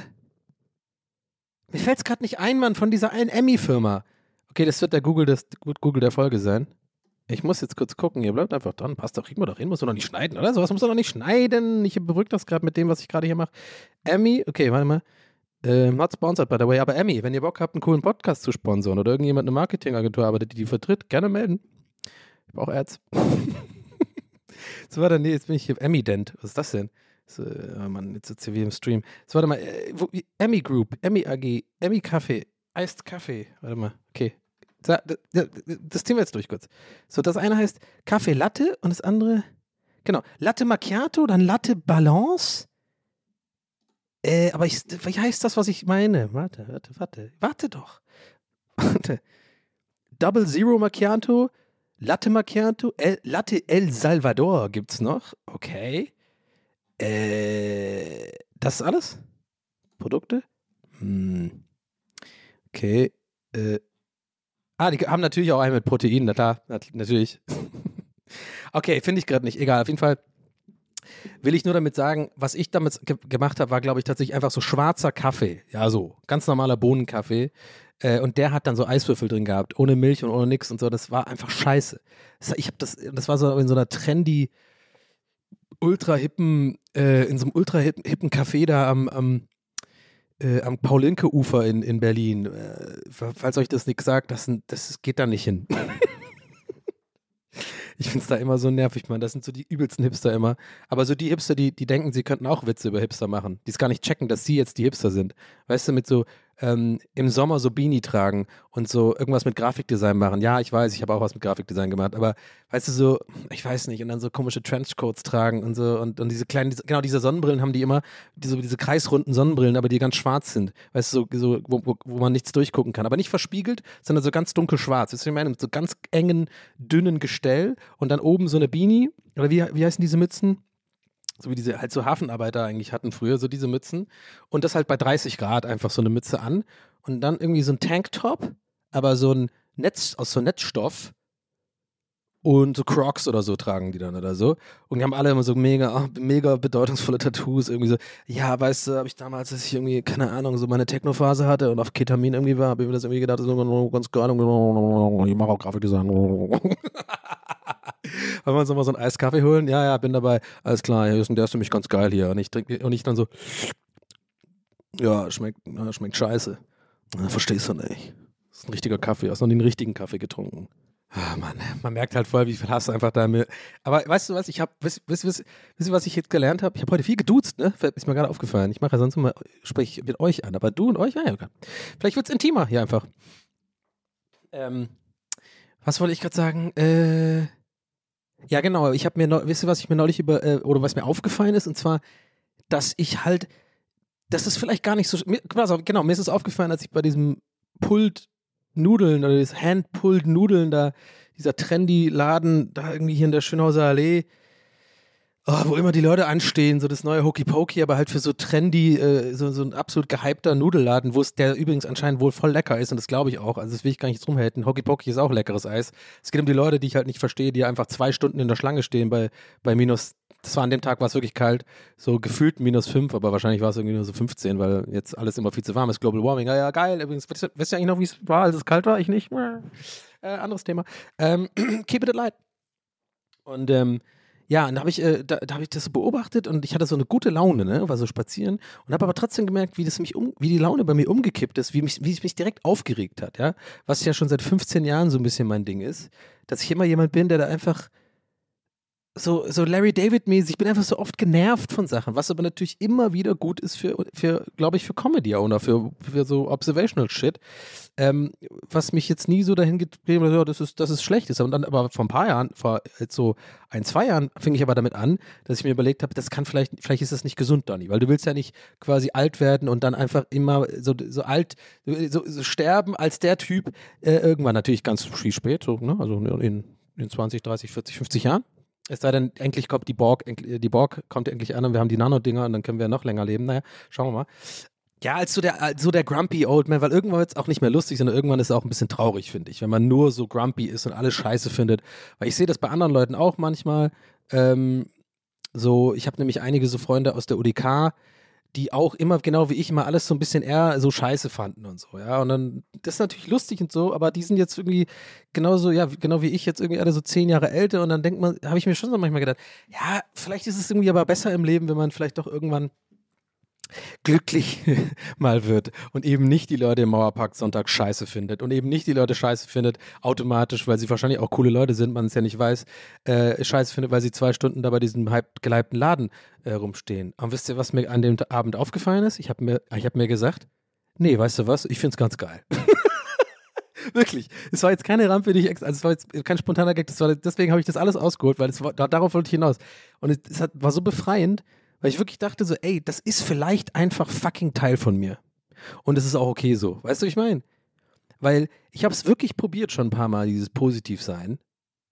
mir fällt es gerade nicht ein, Mann, von dieser einen Emmy-Firma. Okay, das wird der Google, des, Google der Folge sein. Ich muss jetzt kurz gucken, ihr bleibt einfach dran. Passt doch, kriegen wir doch hin, muss doch nicht schneiden, oder? Sowas muss doch noch nicht schneiden. Ich berücke das gerade mit dem, was ich gerade hier mache. Emmy, okay, warte mal. Ähm, not sponsored, by the way, aber Emmy, wenn ihr Bock habt, einen coolen Podcast zu sponsoren oder irgendjemand eine Marketingagentur arbeitet, die die vertritt, gerne melden. Ich brauche Ads. so, warte, nee, jetzt bin ich hier. Emmy-Dent. Was ist das denn? So, oh Mann, jetzt sitzt hier wie im Stream. So, warte mal, äh, Emmy Group, Emmy AG, Emmy Kaffee, Iced Kaffee. Warte mal, okay. Das, das Thema jetzt durch kurz. So, das eine heißt Kaffee Latte und das andere, genau, Latte Macchiato, dann Latte Balance. Äh, aber ich, wie heißt das, was ich meine? Warte, warte, warte, warte doch. Warte. Double Zero Macchiato, Latte Macchiato, El, Latte El Salvador gibt's noch. Okay. Äh, das ist alles? Produkte? Hm. Okay. Äh. Ah, die haben natürlich auch einen mit Protein, na klar, natürlich. okay, finde ich gerade nicht. Egal, auf jeden Fall will ich nur damit sagen, was ich damit ge gemacht habe, war, glaube ich, tatsächlich einfach so schwarzer Kaffee. Ja, so. Ganz normaler Bohnenkaffee. Äh, und der hat dann so Eiswürfel drin gehabt, ohne Milch und ohne nix und so. Das war einfach scheiße. Ich habe das, das war so in so einer trendy ultra hippen, äh, in so einem ultra hippen Café da am, am, äh, am Paulinke-Ufer in, in Berlin. Äh, falls euch das nichts sagt, das, das geht da nicht hin. Ich finde es da immer so nervig, man. Das sind so die übelsten Hipster immer. Aber so die Hipster, die, die denken, sie könnten auch Witze über Hipster machen. Die es gar nicht checken, dass sie jetzt die Hipster sind. Weißt du, mit so ähm, im Sommer so Beanie tragen und so irgendwas mit Grafikdesign machen. Ja, ich weiß, ich habe auch was mit Grafikdesign gemacht, aber weißt du, so, ich weiß nicht, und dann so komische Trenchcoats tragen und so und, und diese kleinen, genau, diese Sonnenbrillen haben die immer, diese, diese kreisrunden Sonnenbrillen, aber die ganz schwarz sind. Weißt du, so, so wo, wo, man nichts durchgucken kann. Aber nicht verspiegelt, sondern so ganz dunkelschwarz. Weißt du, ich meine, mit so ganz engen, dünnen Gestell und dann oben so eine Beanie, oder wie, wie heißen diese Mützen? So wie diese halt so Hafenarbeiter eigentlich hatten früher, so diese Mützen. Und das halt bei 30 Grad einfach so eine Mütze an. Und dann irgendwie so ein Tanktop, aber so ein Netz aus so Netzstoff. Und so Crocs oder so tragen die dann oder so. Und die haben alle immer so mega, oh, mega bedeutungsvolle Tattoos. Irgendwie so, ja, weißt du, habe ich damals, als ich irgendwie, keine Ahnung, so meine Technophase hatte und auf Ketamin irgendwie war, habe ich mir das irgendwie gedacht, ist ganz geil. Ich mache auch Grafikdesign. Wollen wir uns nochmal so einen Eiskaffee holen? Ja, ja, bin dabei. Alles klar, der ist für mich ganz geil hier. Und ich trinke und ich dann so, ja, schmeckt, ja, schmeckt scheiße. Na, verstehst du nicht. Das ist ein richtiger Kaffee, hast noch nie einen richtigen Kaffee getrunken. Ah, Mann, man merkt halt voll, wie viel Hass einfach da mir. Aber weißt du was, ich habe, wisst, wisst, wisst, wisst ihr, was ich jetzt gelernt habe? Ich habe heute viel geduzt, ne? Ist mir gerade aufgefallen. Ich mache ja sonst immer, spreche ich mit euch an, aber du und euch, ja, ja. okay. Vielleicht wird's intimer hier einfach. Ähm, was wollte ich gerade sagen? Äh, ja, genau. Ich habe mir, wisst ihr, was ich mir neulich über, äh, oder was mir aufgefallen ist? Und zwar, dass ich halt, das ist vielleicht gar nicht so, mir, genau, mir ist es aufgefallen, als ich bei diesem Pult Nudeln oder das Hand-Pulled Nudeln da, dieser trendy Laden da irgendwie hier in der Schönhauser Allee, oh, wo immer die Leute anstehen, so das neue Hokey Pokey, aber halt für so trendy, äh, so, so ein absolut gehypter Nudelladen, wo es der übrigens anscheinend wohl voll lecker ist und das glaube ich auch. Also das will ich gar nicht drum halten. Hokey Pokey ist auch leckeres Eis. Es geht um die Leute, die ich halt nicht verstehe, die einfach zwei Stunden in der Schlange stehen bei, bei minus, das war an dem Tag war es wirklich kalt, so gefühlt minus fünf, aber wahrscheinlich war es irgendwie nur so 15, weil jetzt alles immer viel zu warm ist. Global Warming, ja, ja, geil. Übrigens, wisst ihr, wisst ihr eigentlich noch, wie es war, als es kalt war? Ich nicht. Äh, anderes Thema. Ähm, keep it light. Und ähm, ja, und da habe ich, äh, da, da hab ich das beobachtet und ich hatte so eine gute Laune, ne, war so spazieren und habe aber trotzdem gemerkt, wie das mich um, wie die Laune bei mir umgekippt ist, wie mich, wie es mich direkt aufgeregt hat, ja, was ja schon seit 15 Jahren so ein bisschen mein Ding ist, dass ich immer jemand bin, der da einfach so, so Larry David-mäßig, ich bin einfach so oft genervt von Sachen, was aber natürlich immer wieder gut ist für, für glaube ich, für Comedy-Owner, für, für so Observational Shit, ähm, was mich jetzt nie so dahin getrieben hat, ja, das ist, das ist schlecht ist. Und dann aber vor ein paar Jahren, vor so ein, zwei Jahren, fing ich aber damit an, dass ich mir überlegt habe, das kann vielleicht, vielleicht ist das nicht gesund, Donny, weil du willst ja nicht quasi alt werden und dann einfach immer so, so alt, so, so sterben als der Typ, äh, irgendwann natürlich ganz viel spät, so, ne? also in, in 20, 30, 40, 50 Jahren. Es sei denn, endlich kommt die Borg, endlich- die Borg kommt endlich an und wir haben die Nano-Dinger und dann können wir noch länger leben. Naja, schauen wir mal. Ja, als so der, als der grumpy Old Man, weil irgendwann wird es auch nicht mehr lustig, sondern irgendwann ist es auch ein bisschen traurig, finde ich, wenn man nur so grumpy ist und alles scheiße findet. Weil ich sehe das bei anderen Leuten auch manchmal. Ähm, so, ich habe nämlich einige so Freunde aus der UDK, die auch immer, genau wie ich, immer alles so ein bisschen eher so scheiße fanden und so, ja. Und dann, das ist natürlich lustig und so, aber die sind jetzt irgendwie genauso, ja, genau wie ich jetzt irgendwie alle so zehn Jahre älter und dann denkt man, habe ich mir schon so manchmal gedacht, ja, vielleicht ist es irgendwie aber besser im Leben, wenn man vielleicht doch irgendwann glücklich mal wird und eben nicht die Leute im Mauerpark Sonntag scheiße findet und eben nicht die Leute scheiße findet automatisch, weil sie wahrscheinlich auch coole Leute sind, man es ja nicht weiß, äh, scheiße findet, weil sie zwei Stunden da bei diesem hype geleibten Laden äh, rumstehen. Und wisst ihr, was mir an dem Abend aufgefallen ist? Ich habe mir, hab mir gesagt, nee, weißt du was, ich find's ganz geil. Wirklich. Es war jetzt keine Rampe, die ich also es war jetzt kein spontaner Gag, war, deswegen habe ich das alles ausgeholt, weil es war, da- darauf wollte ich hinaus. Und es, es hat, war so befreiend, weil ich wirklich dachte so, ey, das ist vielleicht einfach fucking Teil von mir. Und es ist auch okay so. Weißt du, wie ich meine? Weil ich habe es wirklich probiert schon ein paar Mal, dieses Positivsein.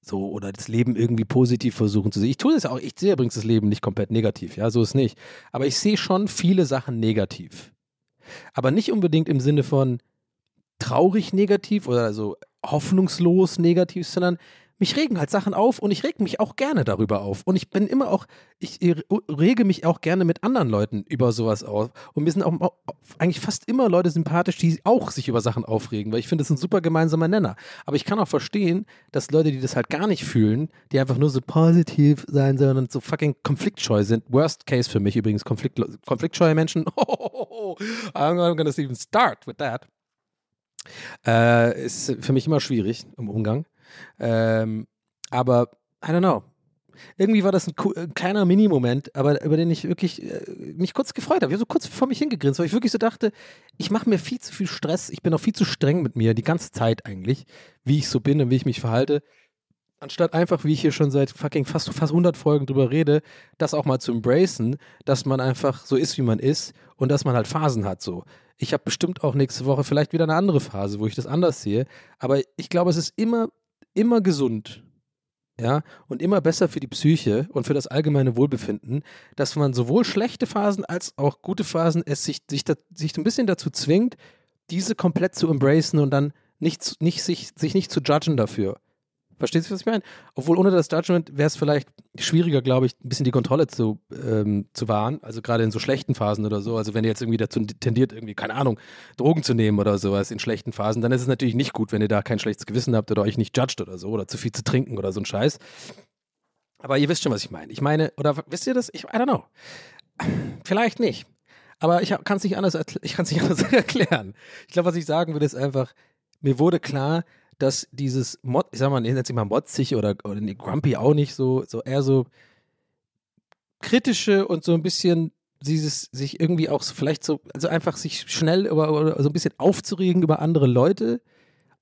So, oder das Leben irgendwie positiv versuchen zu sehen. Ich tue das ja auch, ich sehe übrigens das Leben nicht komplett negativ, ja, so ist nicht. Aber ich sehe schon viele Sachen negativ. Aber nicht unbedingt im Sinne von traurig negativ oder so hoffnungslos negativ, sondern mich regen halt Sachen auf und ich reg mich auch gerne darüber auf. Und ich bin immer auch, ich rege mich auch gerne mit anderen Leuten über sowas auf. Und mir sind auch eigentlich fast immer Leute sympathisch, die auch sich über Sachen aufregen, weil ich finde, das ist ein super gemeinsamer Nenner. Aber ich kann auch verstehen, dass Leute, die das halt gar nicht fühlen, die einfach nur so positiv sein sollen und so fucking konfliktscheu sind. Worst case für mich übrigens, Konflikt, konfliktscheue Menschen. I'm not gonna even start with that. Äh, ist für mich immer schwierig im Umgang. Ähm, aber, I don't know. Irgendwie war das ein, ein kleiner Mini-Moment, aber über den ich wirklich äh, mich kurz gefreut habe. Ich habe so kurz vor mich hingegrinst, weil ich wirklich so dachte, ich mache mir viel zu viel Stress, ich bin auch viel zu streng mit mir, die ganze Zeit eigentlich, wie ich so bin und wie ich mich verhalte. Anstatt einfach, wie ich hier schon seit fucking fast, fast 100 Folgen drüber rede, das auch mal zu embracen, dass man einfach so ist, wie man ist und dass man halt Phasen hat so. Ich habe bestimmt auch nächste Woche vielleicht wieder eine andere Phase, wo ich das anders sehe, aber ich glaube, es ist immer, immer gesund, ja, und immer besser für die Psyche und für das allgemeine Wohlbefinden, dass man sowohl schlechte Phasen als auch gute Phasen es sich, sich, da, sich ein bisschen dazu zwingt, diese komplett zu embracen und dann nicht, nicht sich, sich nicht zu judgen dafür. Verstehst du, was ich meine? Obwohl ohne das Judgment wäre es vielleicht schwieriger, glaube ich, ein bisschen die Kontrolle zu, ähm, zu wahren. Also gerade in so schlechten Phasen oder so. Also wenn ihr jetzt irgendwie dazu tendiert, irgendwie, keine Ahnung, Drogen zu nehmen oder sowas in schlechten Phasen, dann ist es natürlich nicht gut, wenn ihr da kein schlechtes Gewissen habt oder euch nicht judgt oder so oder zu viel zu trinken oder so ein Scheiß. Aber ihr wisst schon, was ich meine. Ich meine, oder wisst ihr das? Ich, I don't know. Vielleicht nicht. Aber ich kann es nicht anders, ich kann's nicht anders erklären. Ich glaube, was ich sagen würde, ist einfach, mir wurde klar, dass dieses Mod, ich sag mal, nennt sich mal motzig oder, oder nee, grumpy auch nicht so, so eher so kritische und so ein bisschen dieses sich irgendwie auch vielleicht so, also einfach sich schnell über, oder so ein bisschen aufzuregen über andere Leute,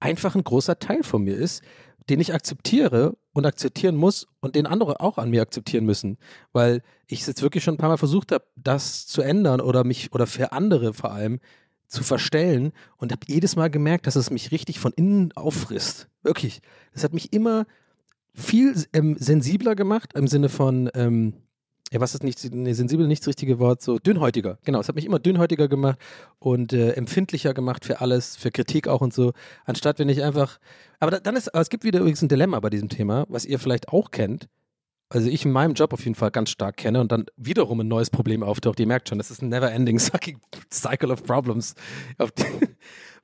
einfach ein großer Teil von mir ist, den ich akzeptiere und akzeptieren muss und den andere auch an mir akzeptieren müssen, weil ich es jetzt wirklich schon ein paar Mal versucht habe, das zu ändern oder mich oder für andere vor allem zu verstellen und habe jedes Mal gemerkt, dass es mich richtig von innen auffrisst. Wirklich. Das hat mich immer viel ähm, sensibler gemacht im Sinne von, ähm, ja, was ist nicht, nee, sensibel nicht das richtige Wort, so dünnhäutiger. Genau, es hat mich immer dünnhäutiger gemacht und äh, empfindlicher gemacht für alles, für Kritik auch und so, anstatt wenn ich einfach, aber da, dann ist, aber es gibt wieder übrigens ein Dilemma bei diesem Thema, was ihr vielleicht auch kennt, also ich in meinem Job auf jeden Fall ganz stark kenne und dann wiederum ein neues Problem auftaucht. Ihr merkt schon, das ist ein never-ending sucking cycle of problems.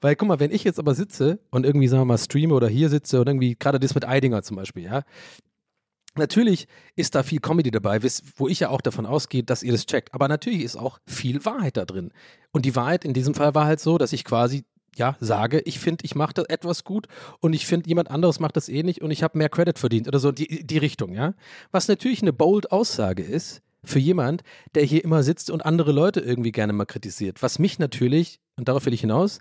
Weil guck mal, wenn ich jetzt aber sitze und irgendwie, sagen wir mal, streame oder hier sitze und irgendwie, gerade das mit Eidinger zum Beispiel, ja, Natürlich ist da viel Comedy dabei, wo ich ja auch davon ausgehe, dass ihr das checkt. Aber natürlich ist auch viel Wahrheit da drin. Und die Wahrheit in diesem Fall war halt so, dass ich quasi ja sage, ich finde, ich mache das etwas gut und ich finde, jemand anderes macht das eh nicht und ich habe mehr Credit verdient oder so die, die Richtung, ja. Was natürlich eine bold Aussage ist für jemand, der hier immer sitzt und andere Leute irgendwie gerne mal kritisiert. Was mich natürlich, und darauf will ich hinaus,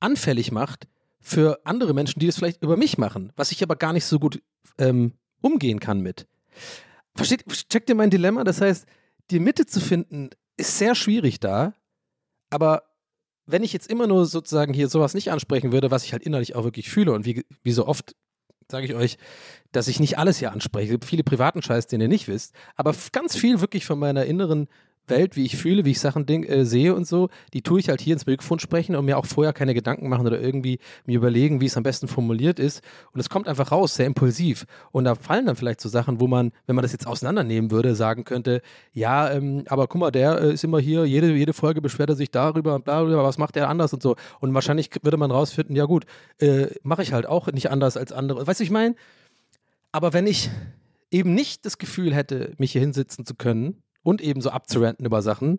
anfällig macht für andere Menschen, die das vielleicht über mich machen, was ich aber gar nicht so gut ähm, umgehen kann mit. Versteht, checkt ihr mein Dilemma? Das heißt, die Mitte zu finden ist sehr schwierig da, aber wenn ich jetzt immer nur sozusagen hier sowas nicht ansprechen würde, was ich halt innerlich auch wirklich fühle und wie, wie so oft sage ich euch, dass ich nicht alles hier anspreche. Es gibt viele privaten Scheiß, den ihr nicht wisst, aber ganz viel wirklich von meiner inneren Welt, wie ich fühle, wie ich Sachen ding, äh, sehe und so, die tue ich halt hier ins Mikrofon sprechen und mir auch vorher keine Gedanken machen oder irgendwie mir überlegen, wie es am besten formuliert ist. Und es kommt einfach raus, sehr impulsiv. Und da fallen dann vielleicht so Sachen, wo man, wenn man das jetzt auseinandernehmen würde, sagen könnte, ja, ähm, aber guck mal, der äh, ist immer hier, jede, jede Folge beschwert er sich darüber und bla, was macht er anders und so. Und wahrscheinlich würde man rausfinden, ja gut, äh, mache ich halt auch nicht anders als andere. Weißt du, ich meine? Aber wenn ich eben nicht das Gefühl hätte, mich hier hinsitzen zu können und eben so abzuranten über Sachen,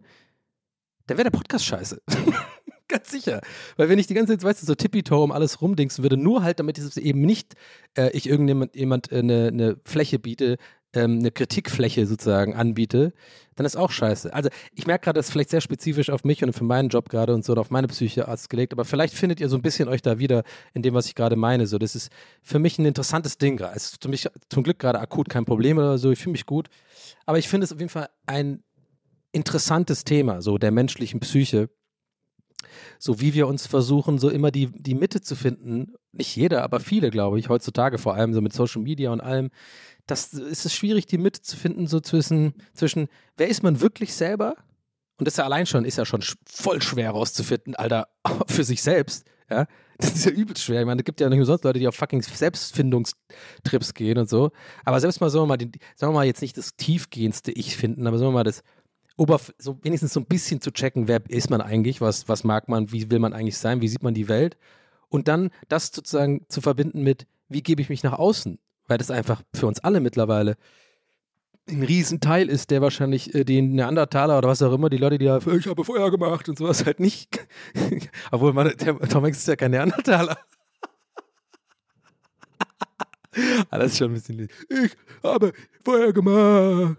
dann wäre der Podcast scheiße. Ganz sicher. Weil wenn ich die ganze Zeit, weißt du, so tippitoe um alles rumdingsen würde, nur halt, damit es eben nicht äh, ich irgendjemand jemand, äh, eine, eine Fläche biete, ähm, eine Kritikfläche sozusagen anbiete, dann ist auch scheiße. Also ich merke gerade, das ist vielleicht sehr spezifisch auf mich und für meinen Job gerade und so und auf meine Psyche ausgelegt, aber vielleicht findet ihr so ein bisschen euch da wieder in dem, was ich gerade meine. So, das ist für mich ein interessantes Ding. Es ist für mich zum Glück gerade akut kein Problem oder so. Ich fühle mich gut. Aber ich finde es auf jeden Fall ein interessantes Thema, so der menschlichen Psyche. So wie wir uns versuchen, so immer die, die Mitte zu finden. Nicht jeder, aber viele, glaube ich, heutzutage vor allem so mit Social Media und allem. Das ist es schwierig, die Mitte zu finden, so zwischen, zwischen, wer ist man wirklich selber? Und das ist ja allein schon, ist ja schon sch- voll schwer rauszufinden, Alter, für sich selbst. Ja, das ist ja übelst schwer. Ich meine, es gibt ja nicht umsonst Leute, die auf fucking Selbstfindungstrips gehen und so. Aber selbst mal, sagen wir mal, die, sagen wir mal, jetzt nicht das tiefgehendste Ich finden, aber sagen wir mal, das Oberf so wenigstens so ein bisschen zu checken, wer ist man eigentlich, was, was mag man, wie will man eigentlich sein, wie sieht man die Welt. Und dann das sozusagen zu verbinden mit, wie gebe ich mich nach außen? Weil das einfach für uns alle mittlerweile ein Riesenteil ist, der wahrscheinlich äh, den Neandertaler oder was auch immer, die Leute, die ja, ich habe Feuer gemacht und sowas halt nicht. Obwohl, man, der Tom Hanks ist ja kein Neandertaler. Ah, das ist schon ein bisschen. Ich habe Feuer gemacht.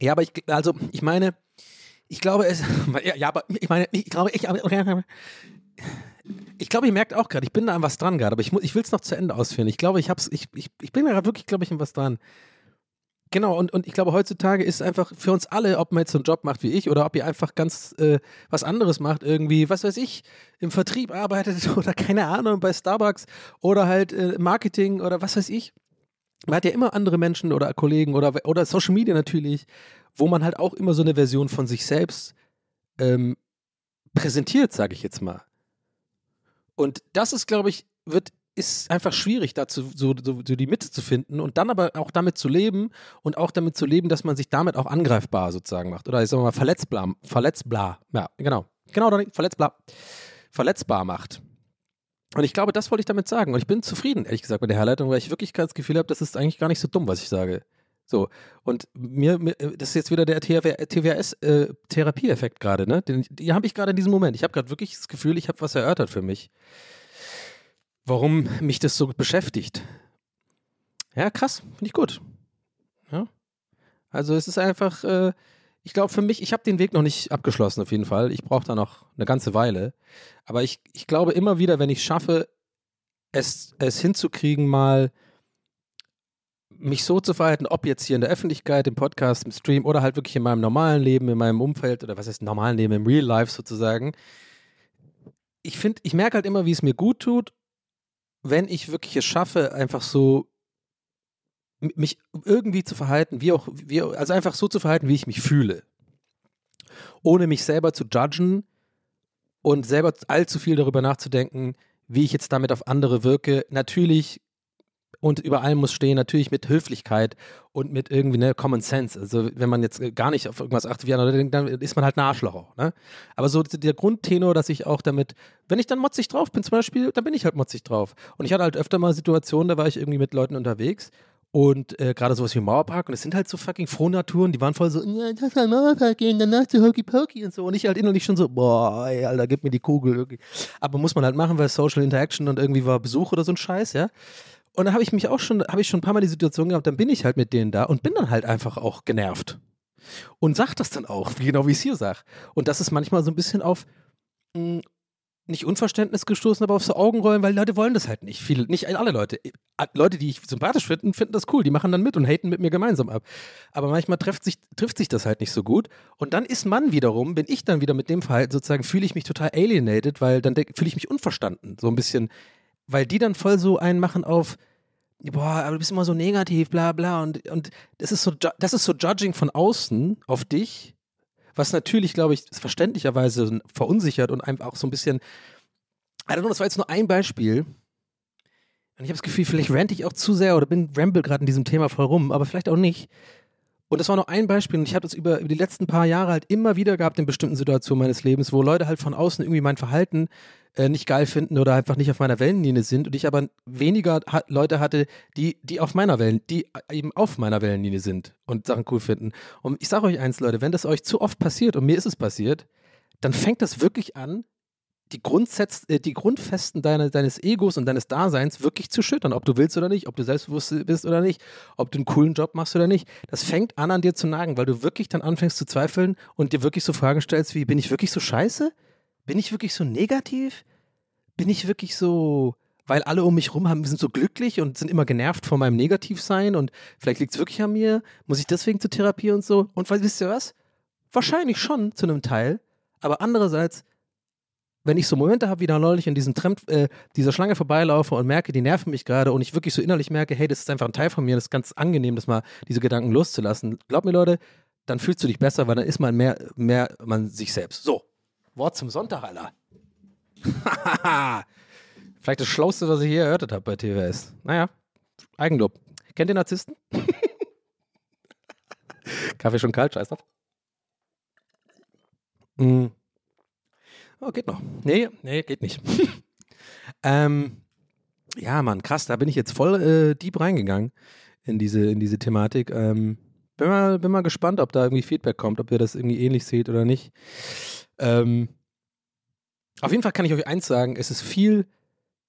Ja, aber ich, also, ich meine, ich glaube, es, ja, ja aber ich meine, ich glaube, ich, ich glaube, ihr merkt auch gerade, ich bin da an was dran gerade, aber ich, ich will es noch zu Ende ausführen. Ich glaube, ich hab's, ich, ich, ich bin da gerade wirklich, glaube ich, an was dran. Genau, und, und ich glaube, heutzutage ist einfach für uns alle, ob man jetzt so einen Job macht wie ich oder ob ihr einfach ganz äh, was anderes macht, irgendwie, was weiß ich, im Vertrieb arbeitet oder keine Ahnung, bei Starbucks oder halt äh, Marketing oder was weiß ich. Man hat ja immer andere Menschen oder Kollegen oder, oder Social Media natürlich, wo man halt auch immer so eine Version von sich selbst ähm, präsentiert, sage ich jetzt mal. Und das ist, glaube ich, wird ist einfach schwierig, dazu so, so, so die Mitte zu finden und dann aber auch damit zu leben und auch damit zu leben, dass man sich damit auch angreifbar sozusagen macht oder ich sag mal verletzbar, verletzbar, ja genau, genau, verletzbar, verletzbar macht. Und ich glaube, das wollte ich damit sagen. Und ich bin zufrieden, ehrlich gesagt, mit der Herleitung, weil ich wirklich das Gefühl habe, das ist eigentlich gar nicht so dumm, was ich sage. So. Und mir, mir das ist jetzt wieder der TWS-Therapieeffekt gerade, ne? Den, die habe ich gerade in diesem Moment. Ich habe gerade wirklich das Gefühl, ich habe was erörtert für mich. Warum mich das so beschäftigt. Ja, krass, finde ich gut. Ja. Also es ist einfach, äh, ich glaube für mich, ich habe den Weg noch nicht abgeschlossen auf jeden Fall. Ich brauche da noch eine ganze Weile. Aber ich, ich glaube immer wieder, wenn ich schaffe, es, es hinzukriegen, mal mich so zu verhalten, ob jetzt hier in der Öffentlichkeit, im Podcast, im Stream oder halt wirklich in meinem normalen Leben, in meinem Umfeld oder was heißt normalen Leben, im Real Life sozusagen. Ich finde, ich merke halt immer, wie es mir gut tut, wenn ich wirklich es schaffe, einfach so mich irgendwie zu verhalten, wie auch, wie, also einfach so zu verhalten, wie ich mich fühle. Ohne mich selber zu judgen und selber allzu viel darüber nachzudenken, wie ich jetzt damit auf andere wirke. Natürlich und über allem muss stehen, natürlich mit Höflichkeit und mit irgendwie ne, Common Sense. Also wenn man jetzt gar nicht auf irgendwas achtet wie andere dann ist man halt ein Arschloch auch. Ne? Aber so der Grundtenor, dass ich auch damit, wenn ich dann motzig drauf bin zum Beispiel, dann bin ich halt motzig drauf. Und ich hatte halt öfter mal Situationen, da war ich irgendwie mit Leuten unterwegs und äh, gerade sowas wie Mauerpark und es sind halt so fucking Frohnaturen, die waren voll so, ja, lass mal Mauerpark gehen, danach zu Hokey Pokey und so. Und ich halt innerlich schon so, boah, ey, Alter, gib mir die Kugel. Irgendwie. Aber muss man halt machen, weil Social Interaction und irgendwie war Besuch oder so ein Scheiß, ja. Und da habe ich mich auch schon, habe ich schon ein paar Mal die Situation gehabt, dann bin ich halt mit denen da und bin dann halt einfach auch genervt. Und sag das dann auch, genau wie ich es hier sage. Und das ist manchmal so ein bisschen auf, hm, nicht Unverständnis gestoßen, aber auf so Augenrollen, weil Leute wollen das halt nicht. Viele, nicht alle Leute. Leute, die ich sympathisch finde, finden das cool. Die machen dann mit und haten mit mir gemeinsam ab. Aber manchmal trifft sich, trifft sich das halt nicht so gut. Und dann ist man wiederum, bin ich dann wieder mit dem Verhalten sozusagen, fühle ich mich total alienated, weil dann fühle ich mich unverstanden. So ein bisschen, weil die dann voll so einen machen auf, boah, aber du bist immer so negativ, bla bla. Und, und das ist so, das ist so Judging von außen auf dich was natürlich, glaube ich, verständlicherweise verunsichert und einfach auch so ein bisschen, I don't know, das war jetzt nur ein Beispiel. Und ich habe das Gefühl, vielleicht rante ich auch zu sehr oder bin ramble gerade in diesem Thema voll rum, aber vielleicht auch nicht. Und das war nur ein Beispiel und ich habe das über, über die letzten paar Jahre halt immer wieder gehabt in bestimmten Situationen meines Lebens, wo Leute halt von außen irgendwie mein Verhalten äh, nicht geil finden oder einfach nicht auf meiner Wellenlinie sind und ich aber weniger ha Leute hatte, die, die auf meiner Wellen, die eben auf meiner Wellenlinie sind und Sachen cool finden. Und ich sage euch eins, Leute, wenn das euch zu oft passiert und mir ist es passiert, dann fängt das wirklich an, die, Grundsätze, äh, die Grundfesten deine, deines Egos und deines Daseins wirklich zu schüttern, ob du willst oder nicht, ob du selbstbewusst bist oder nicht, ob du einen coolen Job machst oder nicht. Das fängt an, an dir zu nagen, weil du wirklich dann anfängst zu zweifeln und dir wirklich so Fragen stellst wie, bin ich wirklich so scheiße? bin ich wirklich so negativ? Bin ich wirklich so, weil alle um mich rum haben, sind so glücklich und sind immer genervt von meinem Negativsein und vielleicht liegt es wirklich an mir? Muss ich deswegen zur Therapie und so? Und wisst ihr was? Wahrscheinlich schon zu einem Teil, aber andererseits, wenn ich so Momente habe, wie da neulich in diesem Trend, äh, dieser Schlange vorbeilaufe und merke, die nerven mich gerade und ich wirklich so innerlich merke, hey, das ist einfach ein Teil von mir, das ist ganz angenehm, das mal diese Gedanken loszulassen. Glaub mir, Leute, dann fühlst du dich besser, weil dann ist man mehr, mehr man sich selbst. So, Wort zum Sonntag, Alter. Vielleicht das Schlauste, was ich je erhört habe bei TWS. Naja, Eigenlob. Kennt ihr Narzissten? Kaffee schon kalt, scheiß drauf. Mm. Oh, geht noch. Nee, nee, geht nicht. ähm, ja, Mann, krass, da bin ich jetzt voll äh, deep reingegangen in diese, in diese Thematik. Ähm, bin, mal, bin mal gespannt, ob da irgendwie Feedback kommt, ob ihr das irgendwie ähnlich seht oder nicht. Ähm, auf jeden Fall kann ich euch eins sagen, es ist viel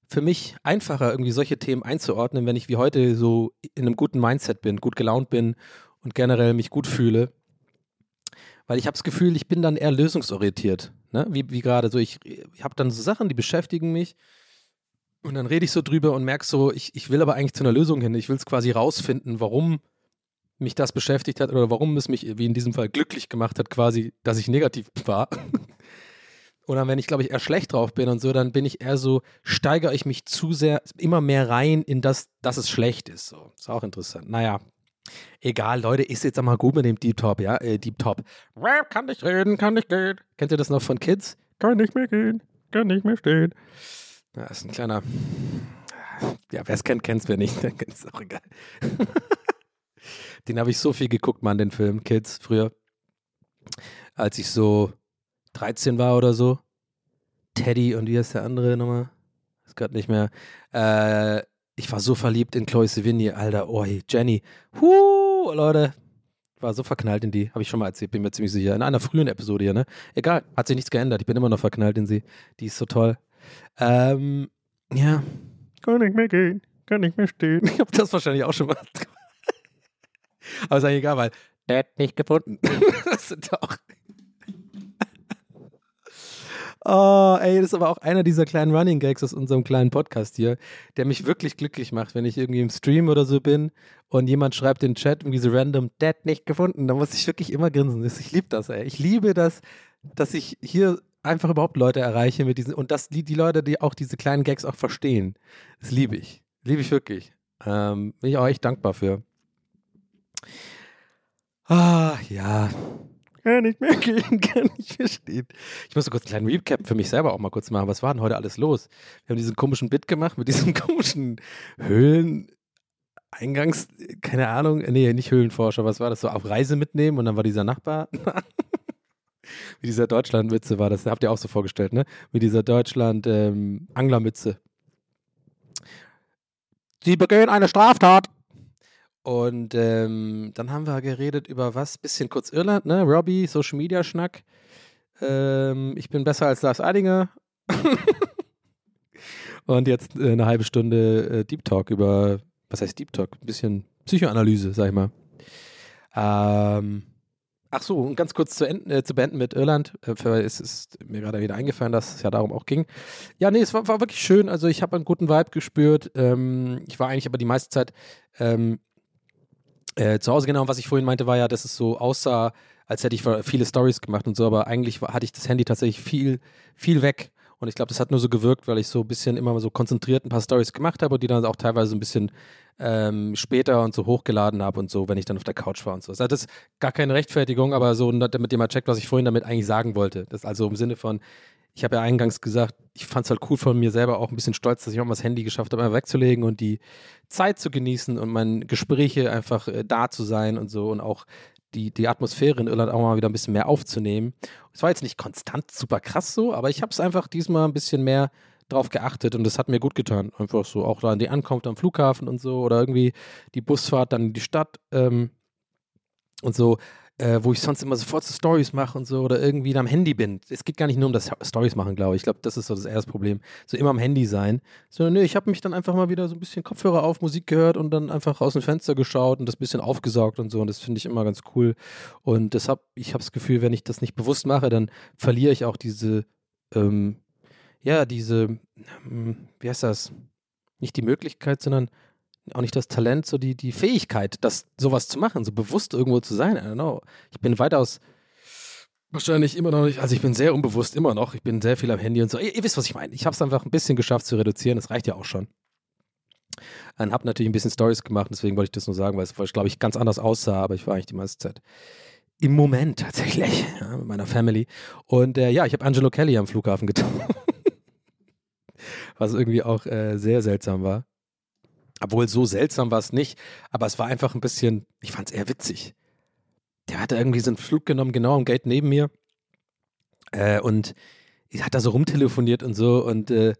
für mich einfacher, irgendwie solche Themen einzuordnen, wenn ich wie heute so in einem guten Mindset bin, gut gelaunt bin und generell mich gut fühle. Weil ich habe das Gefühl, ich bin dann eher lösungsorientiert. Ne? Wie, wie gerade so, ich, ich habe dann so Sachen, die beschäftigen mich. Und dann rede ich so drüber und merke so, ich, ich will aber eigentlich zu einer Lösung hin. Ich will es quasi rausfinden, warum mich das beschäftigt hat oder warum es mich, wie in diesem Fall, glücklich gemacht hat, quasi, dass ich negativ war. Oder wenn ich, glaube ich, eher schlecht drauf bin und so, dann bin ich eher so, steigere ich mich zu sehr, immer mehr rein in das, dass es schlecht ist. So, ist auch interessant. Naja, egal, Leute, ist jetzt einmal gut mit dem Deep Top, ja, äh, Deep Top. Kann nicht reden, kann nicht gehen. Kennt ihr das noch von Kids? Kann nicht mehr gehen, kann nicht mehr stehen. Ja, ist ein kleiner, ja, wer es kennt, kennt es, wer nicht, dann es auch egal. den habe ich so viel geguckt, Mann, den Film, Kids, früher. Als ich so 13 war oder so. Teddy und wie heißt der andere nochmal? Ist gerade nicht mehr. Äh, ich war so verliebt in Chloe Sevigny, Alter. Oh, hey, Jenny. Huh, Leute. War so verknallt in die, habe ich schon mal erzählt, bin mir ziemlich sicher. In einer frühen Episode hier, ne? Egal, hat sich nichts geändert. Ich bin immer noch verknallt in sie. Die ist so toll. Ähm, ja. Kann nicht mehr gehen, kann nicht mehr stehen. Ich habe das wahrscheinlich auch schon mal. Aber ist eigentlich egal, weil Dad nicht gefunden. das sind auch. Oh, ey, das ist aber auch einer dieser kleinen Running Gags aus unserem kleinen Podcast hier, der mich wirklich glücklich macht, wenn ich irgendwie im Stream oder so bin und jemand schreibt in den Chat irgendwie so random, Dad nicht gefunden, dann muss ich wirklich immer grinsen. Ich liebe das, ey. Ich liebe das, dass ich hier einfach überhaupt Leute erreiche mit diesen und dass die, die Leute, die auch diese kleinen Gags auch verstehen. Das liebe ich. Liebe ich wirklich. Ähm, bin ich auch echt dankbar für. Ah, ja. Nicht mehr gehen, kann nicht verstehen. Ich muss so kurz einen kleinen Recap für mich selber auch mal kurz machen. Was war denn heute alles los? Wir haben diesen komischen Bit gemacht mit diesem komischen Höhlen. Eingangs, keine Ahnung, nee, nicht Höhlenforscher, was war das so? Auf Reise mitnehmen und dann war dieser Nachbar. Wie dieser Deutschland-Mütze war das, habt ihr auch so vorgestellt, ne? Mit dieser Deutschland-Angler-Mütze. Ähm, Sie begehen eine Straftat. Und ähm, dann haben wir geredet über was? Bisschen kurz Irland, ne? Robbie, Social Media Schnack. Ähm, ich bin besser als Lars Eidinger. Und jetzt äh, eine halbe Stunde äh, Deep Talk über, was heißt Deep Talk? Ein bisschen Psychoanalyse, sag ich mal. Ähm, ach so, und ganz kurz zu, enden, äh, zu beenden mit Irland. Äh, es ist mir gerade wieder eingefallen, dass es ja darum auch ging. Ja, nee, es war, war wirklich schön. Also ich habe einen guten Vibe gespürt. Ähm, ich war eigentlich aber die meiste Zeit ähm, äh, zu Hause genau, was ich vorhin meinte, war ja, dass es so aussah, als hätte ich viele Stories gemacht und so, aber eigentlich hatte ich das Handy tatsächlich viel, viel weg. Und ich glaube, das hat nur so gewirkt, weil ich so ein bisschen immer so konzentriert ein paar Stories gemacht habe und die dann auch teilweise ein bisschen ähm, später und so hochgeladen habe und so, wenn ich dann auf der Couch war und so. Also das ist gar keine Rechtfertigung, aber so, damit ihr mal checkt, was ich vorhin damit eigentlich sagen wollte. Das also im Sinne von, ich habe ja eingangs gesagt, ich fand es halt cool von mir selber auch ein bisschen stolz, dass ich auch mal das Handy geschafft habe, einfach wegzulegen und die Zeit zu genießen und meine Gespräche einfach äh, da zu sein und so und auch die, die Atmosphäre in Irland auch mal wieder ein bisschen mehr aufzunehmen. Es war jetzt nicht konstant super krass so, aber ich habe es einfach diesmal ein bisschen mehr drauf geachtet und das hat mir gut getan. Einfach so, auch da die Ankunft am Flughafen und so oder irgendwie die Busfahrt dann in die Stadt ähm, und so äh, wo ich sonst immer sofort so Stories mache und so oder irgendwie am Handy bin. Es geht gar nicht nur um das Stories machen, glaube ich. Ich glaube, das ist so das erste Problem. So immer am Handy sein. Sondern nö, ich habe mich dann einfach mal wieder so ein bisschen Kopfhörer auf, Musik gehört und dann einfach aus dem Fenster geschaut und das bisschen aufgesaugt und so. Und das finde ich immer ganz cool. Und deshalb, ich habe das Gefühl, wenn ich das nicht bewusst mache, dann verliere ich auch diese, ähm, ja, diese, ähm, wie heißt das? Nicht die Möglichkeit, sondern auch nicht das Talent, so die, die Fähigkeit, das sowas zu machen, so bewusst irgendwo zu sein. I don't know. Ich bin weitaus wahrscheinlich immer noch nicht, also ich bin sehr unbewusst immer noch. Ich bin sehr viel am Handy und so. Ihr, ihr wisst, was ich meine. Ich habe es einfach ein bisschen geschafft zu reduzieren. Das reicht ja auch schon. Und habe natürlich ein bisschen Stories gemacht, deswegen wollte ich das nur sagen, weil es, glaube ich, ganz anders aussah, aber ich war eigentlich die meiste Zeit im Moment tatsächlich ja, mit meiner Family. Und äh, ja, ich habe Angelo Kelly am Flughafen getroffen. Was irgendwie auch äh, sehr seltsam war. Obwohl so seltsam war es nicht, aber es war einfach ein bisschen, ich fand es eher witzig. Der hatte irgendwie so einen Flug genommen, genau am Gate neben mir. Äh, und hat da so rumtelefoniert und so und äh,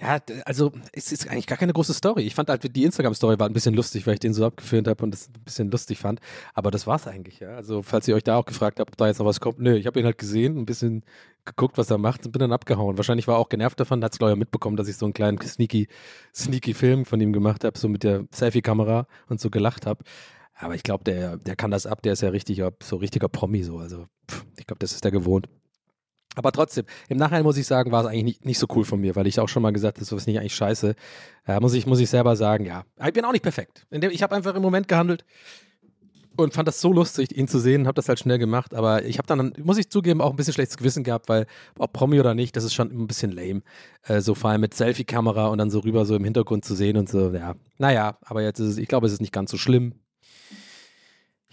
ja, also es ist eigentlich gar keine große Story. Ich fand halt, die Instagram-Story war ein bisschen lustig, weil ich den so abgeführt habe und das ein bisschen lustig fand. Aber das war's eigentlich, ja. Also, falls ihr euch da auch gefragt habt, ob da jetzt noch was kommt, nö, ich habe ihn halt gesehen, ein bisschen geguckt, was er macht und bin dann abgehauen. Wahrscheinlich war er auch genervt davon, hat es glaube ich mitbekommen, dass ich so einen kleinen sneaky, sneaky Film von ihm gemacht habe, so mit der Selfie-Kamera und so gelacht habe. Aber ich glaube, der, der kann das ab, der ist ja richtiger, so richtiger Promi so. Also, pff, ich glaube, das ist der gewohnt. Aber trotzdem, im Nachhinein muss ich sagen, war es eigentlich nicht, nicht so cool von mir, weil ich auch schon mal gesagt habe, das ist nicht eigentlich scheiße. Äh, muss, ich, muss ich selber sagen, ja. Ich bin auch nicht perfekt. Ich habe einfach im Moment gehandelt und fand das so lustig, ihn zu sehen, habe das halt schnell gemacht, aber ich habe dann, muss ich zugeben, auch ein bisschen schlechtes Gewissen gehabt, weil ob Promi oder nicht, das ist schon ein bisschen lame. Äh, so vor allem mit Selfie-Kamera und dann so rüber so im Hintergrund zu sehen und so, ja. Naja, aber jetzt ist es, ich glaube, es ist nicht ganz so schlimm.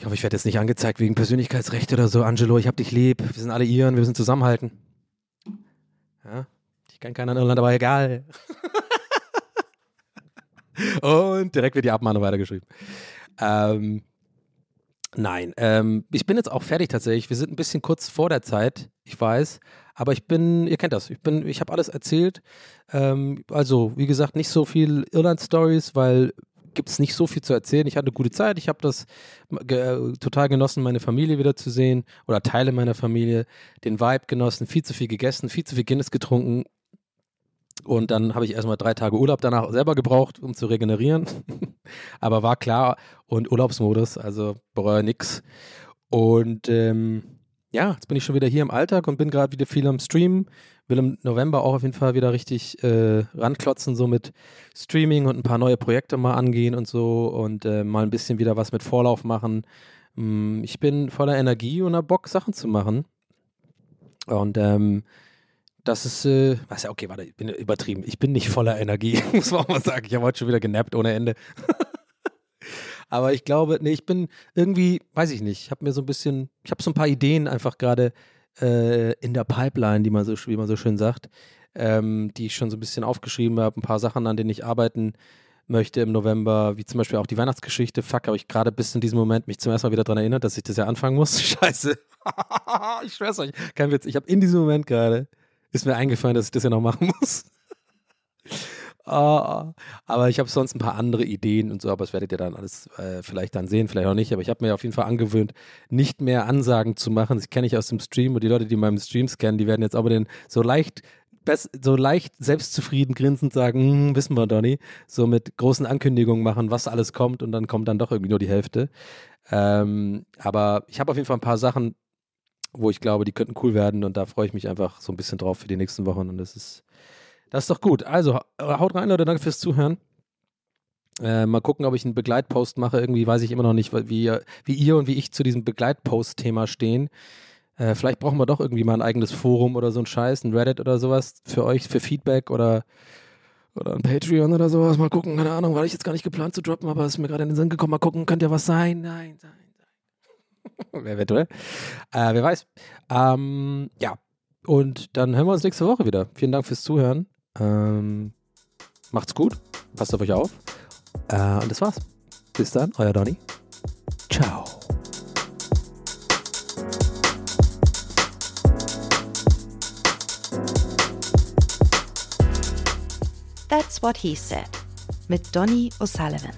Ich hoffe, ich werde jetzt nicht angezeigt wegen Persönlichkeitsrecht oder so. Angelo, ich hab dich lieb. Wir sind alle Iren, wir müssen zusammenhalten. Ja, ich kenne keinen in Irland, aber egal. Und direkt wird die Abmahnung weitergeschrieben. Ähm, nein, ähm, ich bin jetzt auch fertig tatsächlich. Wir sind ein bisschen kurz vor der Zeit, ich weiß. Aber ich bin, ihr kennt das, ich bin, ich habe alles erzählt. Ähm, also, wie gesagt, nicht so viel Irland-Stories, weil gibt es nicht so viel zu erzählen. Ich hatte eine gute Zeit. Ich habe das ge total genossen, meine Familie wiederzusehen oder Teile meiner Familie, den Vibe genossen, viel zu viel gegessen, viel zu viel Guinness getrunken. Und dann habe ich erstmal drei Tage Urlaub danach selber gebraucht, um zu regenerieren. Aber war klar und Urlaubsmodus, also bereue nix. Und ähm, ja, jetzt bin ich schon wieder hier im Alltag und bin gerade wieder viel am Stream. Will im November auch auf jeden Fall wieder richtig äh, ranklotzen, so mit Streaming und ein paar neue Projekte mal angehen und so und äh, mal ein bisschen wieder was mit Vorlauf machen. Mm, ich bin voller Energie und hab Bock, Sachen zu machen. Und ähm, das ist, äh, was ja, okay, warte, ich bin übertrieben. Ich bin nicht voller Energie, muss man auch mal sagen. Ich habe heute schon wieder genappt ohne Ende. Aber ich glaube, nee, ich bin irgendwie, weiß ich nicht, ich habe mir so ein bisschen, ich habe so ein paar Ideen einfach gerade äh, in der Pipeline, die man so, wie man so schön sagt, ähm, die ich schon so ein bisschen aufgeschrieben habe, ein paar Sachen, an denen ich arbeiten möchte im November, wie zum Beispiel auch die Weihnachtsgeschichte. Fuck, habe ich gerade bis in diesem Moment mich zum ersten Mal wieder daran erinnert, dass ich das ja anfangen muss. Scheiße. ich schwör's euch, kein Witz. Ich habe in diesem Moment gerade, ist mir eingefallen, dass ich das ja noch machen muss. Uh, aber ich habe sonst ein paar andere Ideen und so, aber das werdet ihr dann alles äh, vielleicht dann sehen, vielleicht auch nicht. Aber ich habe mir auf jeden Fall angewöhnt, nicht mehr Ansagen zu machen. Das kenne ich aus dem Stream und die Leute, die meinen Streams kennen, die werden jetzt aber den so leicht so leicht selbstzufrieden grinsend sagen, hm, wissen wir, Donny, so mit großen Ankündigungen machen, was alles kommt und dann kommt dann doch irgendwie nur die Hälfte. Ähm, aber ich habe auf jeden Fall ein paar Sachen, wo ich glaube, die könnten cool werden und da freue ich mich einfach so ein bisschen drauf für die nächsten Wochen und das ist das ist doch gut. Also, haut rein, Leute. Danke fürs Zuhören. Äh, mal gucken, ob ich einen Begleitpost mache. Irgendwie weiß ich immer noch nicht, wie, wie ihr und wie ich zu diesem Begleitpost-Thema stehen. Äh, vielleicht brauchen wir doch irgendwie mal ein eigenes Forum oder so ein Scheiß, ein Reddit oder sowas für euch, für Feedback oder, oder ein Patreon oder sowas. Mal gucken, keine Ahnung, war ich jetzt gar nicht geplant zu droppen, aber es ist mir gerade in den Sinn gekommen. Mal gucken, könnte ja was sein. Nein, nein, nein. Eventuell. Äh, wer weiß. Ähm, ja. Und dann hören wir uns nächste Woche wieder. Vielen Dank fürs Zuhören. Ähm, macht's gut, passt auf euch auf. Äh, und das war's. Bis dann, euer Donny. Ciao. That's What He Said mit Donny O'Sullivan.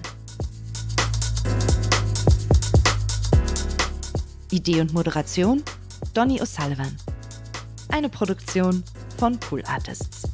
Idee und Moderation Donny O'Sullivan. Eine Produktion von Pool Artists.